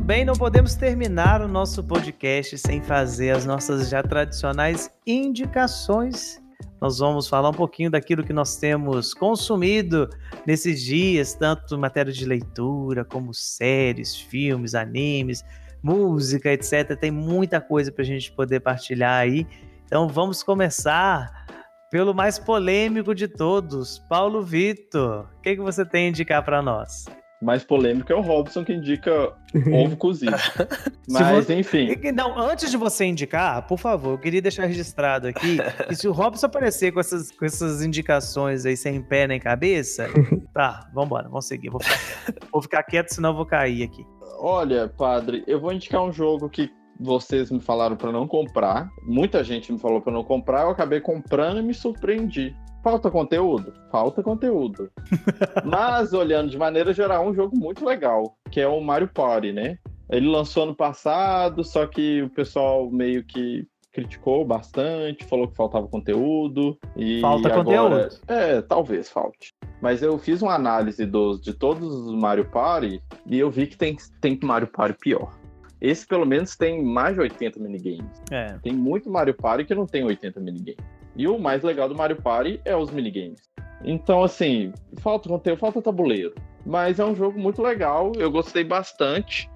Bem, não podemos terminar o nosso podcast sem fazer as nossas já tradicionais indicações. Nós vamos falar um pouquinho daquilo que nós temos consumido nesses dias, tanto matéria de leitura, como séries, filmes, animes, música, etc. Tem muita coisa para a gente poder partilhar aí. Então vamos começar pelo mais polêmico de todos, Paulo Vitor. O que, que você tem a indicar para nós? Mais polêmico é o Robson que indica ovo cozido. Mas, você- enfim. Não, antes de você indicar, por favor, eu queria deixar registrado aqui que se o Robson aparecer com essas, com essas indicações aí sem pé nem cabeça, tá, vambora, vamos seguir. Vou ficar, vou ficar quieto, senão eu vou cair aqui. Olha, padre, eu vou indicar um jogo que vocês me falaram pra não comprar. Muita gente me falou pra não comprar, eu acabei comprando e me surpreendi. Falta conteúdo? Falta conteúdo. Mas, olhando de maneira geral, é um jogo muito legal, que é o Mario Party, né? Ele lançou ano passado, só que o pessoal meio que criticou bastante, falou que faltava conteúdo. E Falta agora... conteúdo. É, talvez falte. Mas eu fiz uma análise dos, de todos os Mario Party e eu vi que tem, tem Mario Party pior. Esse, pelo menos, tem mais de 80 minigames. É. Tem muito Mario Party que não tem 80 minigames. E o mais legal do Mario Party é os minigames. Então, assim, falta conteúdo, falta tabuleiro. Mas é um jogo muito legal, eu gostei bastante.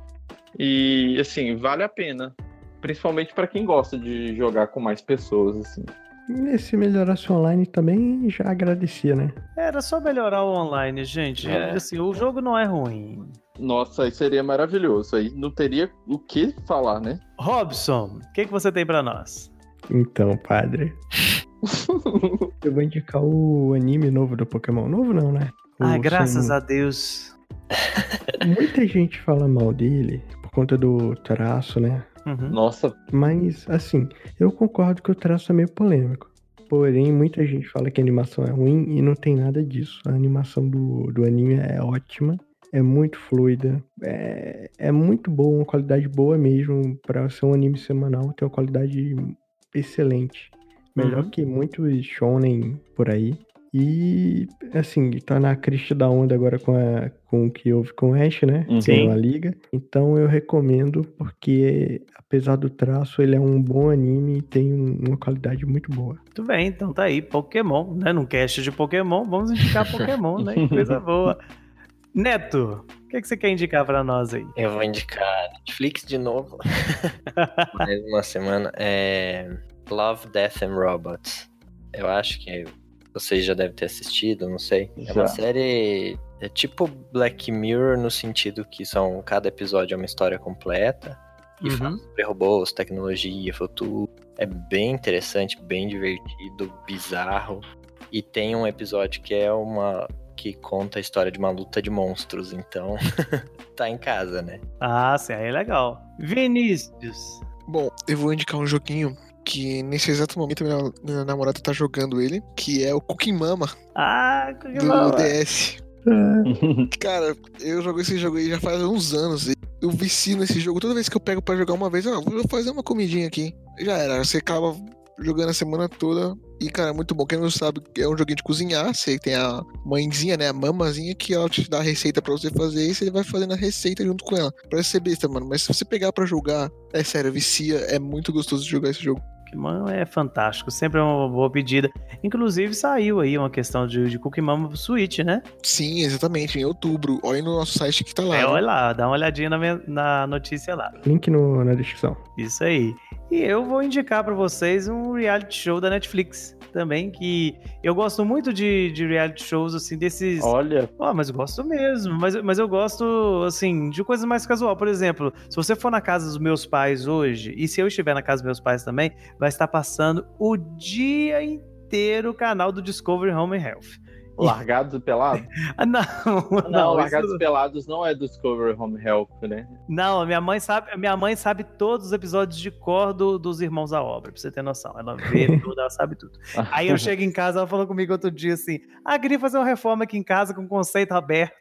E, assim, vale a pena. Principalmente para quem gosta de jogar com mais pessoas, assim. E se melhorasse online também, já agradecia, né? Era só melhorar o online, gente. É. Assim, o jogo não é ruim. Nossa, aí seria maravilhoso. Aí não teria o que falar, né? Robson, o que, que você tem pra nós? Então, padre. Eu vou indicar o anime novo do Pokémon. Novo não, né? O Ai, graças Sun a Deus. Muita gente fala mal dele por conta do traço, né? Uhum. Nossa, Mas, assim, eu concordo que o traço é meio polêmico. Porém, muita gente fala que a animação é ruim e não tem nada disso. A animação do, do anime é ótima, é muito fluida, é, é muito boa, uma qualidade boa mesmo. Pra ser um anime semanal, tem uma qualidade excelente. Melhor Uhum. que muitos shonen por aí. E, assim, tá na crista da onda agora com, a, com o que houve com o Ash, né? Uhum. Sim. uma liga. Então eu recomendo, porque apesar do traço, ele é um bom anime e tem um- uma qualidade muito boa. Muito bem, então tá aí, Pokémon, né? Num cast de Pokémon, vamos indicar Pokémon, né? Que coisa boa. Neto, o que, que você quer indicar pra nós aí? Eu vou indicar Netflix de novo. Mais uma semana. É Love, Death and Robots. Eu acho que vocês já devem ter assistido, não sei. É Já. uma série. É tipo Black Mirror no sentido que são cada episódio é uma história completa. E Uhum. fala sobre robôs, tecnologia, futuro. É bem interessante, bem divertido, bizarro. E tem um episódio que é uma. que conta a história de uma luta de monstros. Então, tá em casa, né? Ah, sim, aí é legal. Vinícius. Bom, eu vou indicar um joguinho que nesse exato momento minha, minha namorada tá jogando ele, que é o Cooking Mama Ah, que do legal. DS. Cara, eu jogo esse jogo aí já faz uns anos. e Eu vicio nesse jogo. Toda vez que eu pego pra jogar uma vez, ah, vou fazer uma comidinha aqui. Já era. Você acaba jogando a semana toda. E, cara, é muito bom. Quem não sabe, é um joguinho de cozinhar. Você tem a mãezinha, né? A mamazinha que ela te dá a receita pra você fazer. E você vai fazendo a receita junto com ela. Parece ser besta, mano. Mas se você pegar pra jogar, é sério, vicia. É muito gostoso de jogar esse jogo. Pokémon é fantástico, sempre é uma boa pedida. Inclusive saiu aí uma questão de, de pro Switch, né? Sim, exatamente. Em outubro. Olha no nosso site que tá lá. É, né? olha lá, dá uma olhadinha na, minha- na notícia lá. Link no, na descrição. Isso aí. E eu vou indicar pra vocês um reality show da Netflix também, que eu gosto muito de, de reality shows, assim, desses... olha, Ah, mas eu gosto mesmo. Mas, mas eu gosto, assim, de coisas mais casual. Por exemplo, se você for na casa dos meus pais hoje, e se eu estiver na casa dos meus pais também, vai estar passando o dia inteiro o canal do Discovery Home and Health. largados e pelados? Ah, não, Não, não, largados isso- e pelados não é Discovery Home Health, né? não, a minha mãe sabe, minha mãe sabe todos os episódios de cor do- dos Irmãos à Obra, pra você ter noção. Ela vê tudo, ela sabe tudo. Aí eu chego em casa, ela falou comigo outro dia assim: Ah, queria fazer uma reforma aqui em casa com conceito aberto.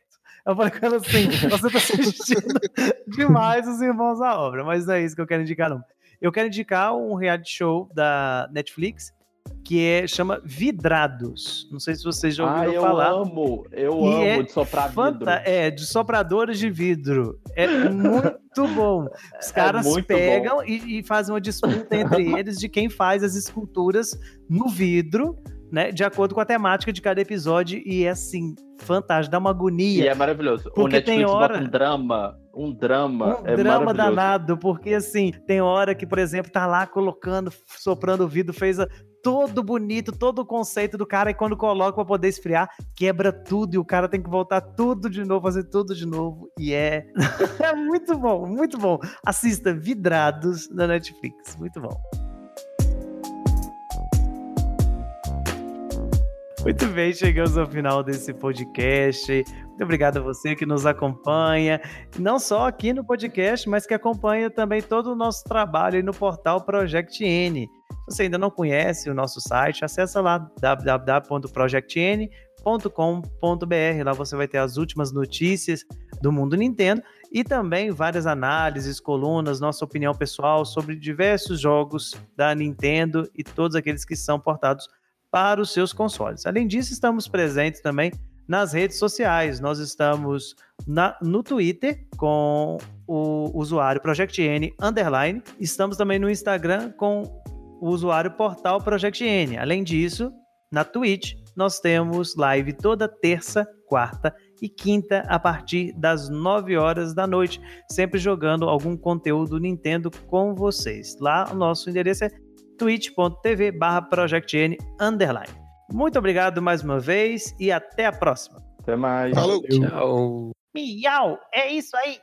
Eu falei com ela assim: você tá assistindo demais os irmãos à obra, mas não é isso que eu quero indicar, não. Eu quero indicar um reality show da Netflix que é, chama Vidrados. Não sei se vocês já Ah, ouviram eu falar. amo, eu E amo é de soprar vidro. É, de sopradores de vidro. É muito bom. Os É caras muito pegam e, e fazem uma disputa entre eles de quem faz as esculturas no vidro, né? De acordo com a temática de cada episódio. E é assim, fantástico, dá uma E agonia. é maravilhoso. o Porque tem Netflix hora- bota um drama, um drama. Um é drama danado, porque assim, tem hora que, por exemplo, tá lá colocando, soprando o vidro, fez a- todo bonito, todo o conceito do cara, e quando coloca pra poder esfriar, quebra tudo, e o cara tem que voltar tudo de novo, fazer tudo de novo, e é, é muito bom, muito bom. Assista Vidrados na Netflix, muito bom. Muito bem, chegamos ao final desse podcast. Muito obrigado a você que nos acompanha, não só aqui no podcast, mas que acompanha também todo o nosso trabalho no portal Project N. Você ainda não conhece o nosso site, acessa lá www.projectn.com.br. Lá você vai ter as últimas notícias do mundo Nintendo e também várias análises, colunas, nossa opinião pessoal sobre diversos jogos da Nintendo e todos aqueles que são portados para os seus consoles. Além disso, estamos presentes também nas redes sociais. Nós estamos na- no Twitter com o usuário ProjectN underline. Estamos também no Instagram com o usuário Portal ProjectN. Além disso, na Twitch nós temos live toda terça, quarta e quinta a partir das 9 horas da noite, sempre jogando algum conteúdo Nintendo com vocês. Lá o nosso endereço é twitch.tv barra ProjectN underline. Muito obrigado mais uma vez e até a próxima. Até mais. Falou. Tchau. Miau, é isso aí.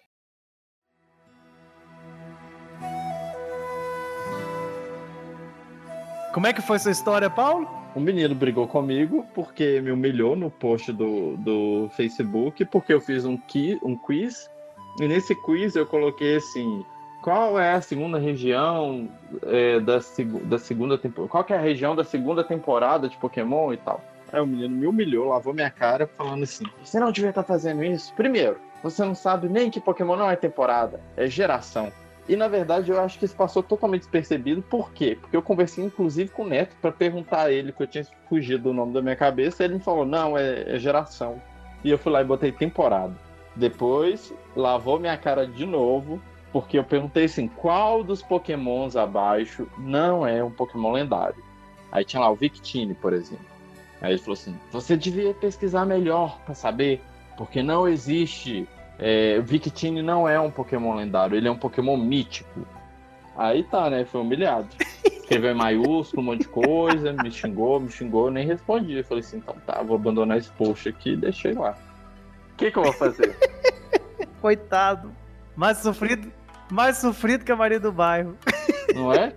Como é que foi sua história, Paulo? Um menino brigou comigo porque me humilhou no post do, do Facebook, porque eu fiz um, qui- um quiz. E nesse quiz eu coloquei assim: qual é a segunda região é, da, da segunda temporada? Qual é a região da segunda temporada de Pokémon e tal? Aí o menino me humilhou, lavou minha cara, falando assim: você não devia estar fazendo isso. Primeiro, você não sabe nem que Pokémon não é temporada, é geração. E na verdade eu acho que isso passou totalmente despercebido. Por quê? Porque eu conversei inclusive com o Neto para perguntar a ele que eu tinha fugido do nome da minha cabeça. E ele me falou: não, é, é geração. E eu fui lá e botei temporada. Depois lavou minha cara de novo, porque eu perguntei assim: qual dos Pokémons abaixo não é um Pokémon lendário? Aí tinha lá o Victini, por exemplo. Aí ele falou assim: você devia pesquisar melhor para saber, porque não existe é, Victini não é um Pokémon lendário, ele é um Pokémon mítico. Aí tá, né? Foi humilhado. Escreveu em maiúsculo, um monte de coisa, me xingou, me xingou, nem respondi. Eu falei assim, então tá, vou abandonar esse post aqui e deixei lá. O que, que eu vou fazer? Coitado. Mais sofrido, mais sofrido que a Maria do Bairro. Não é?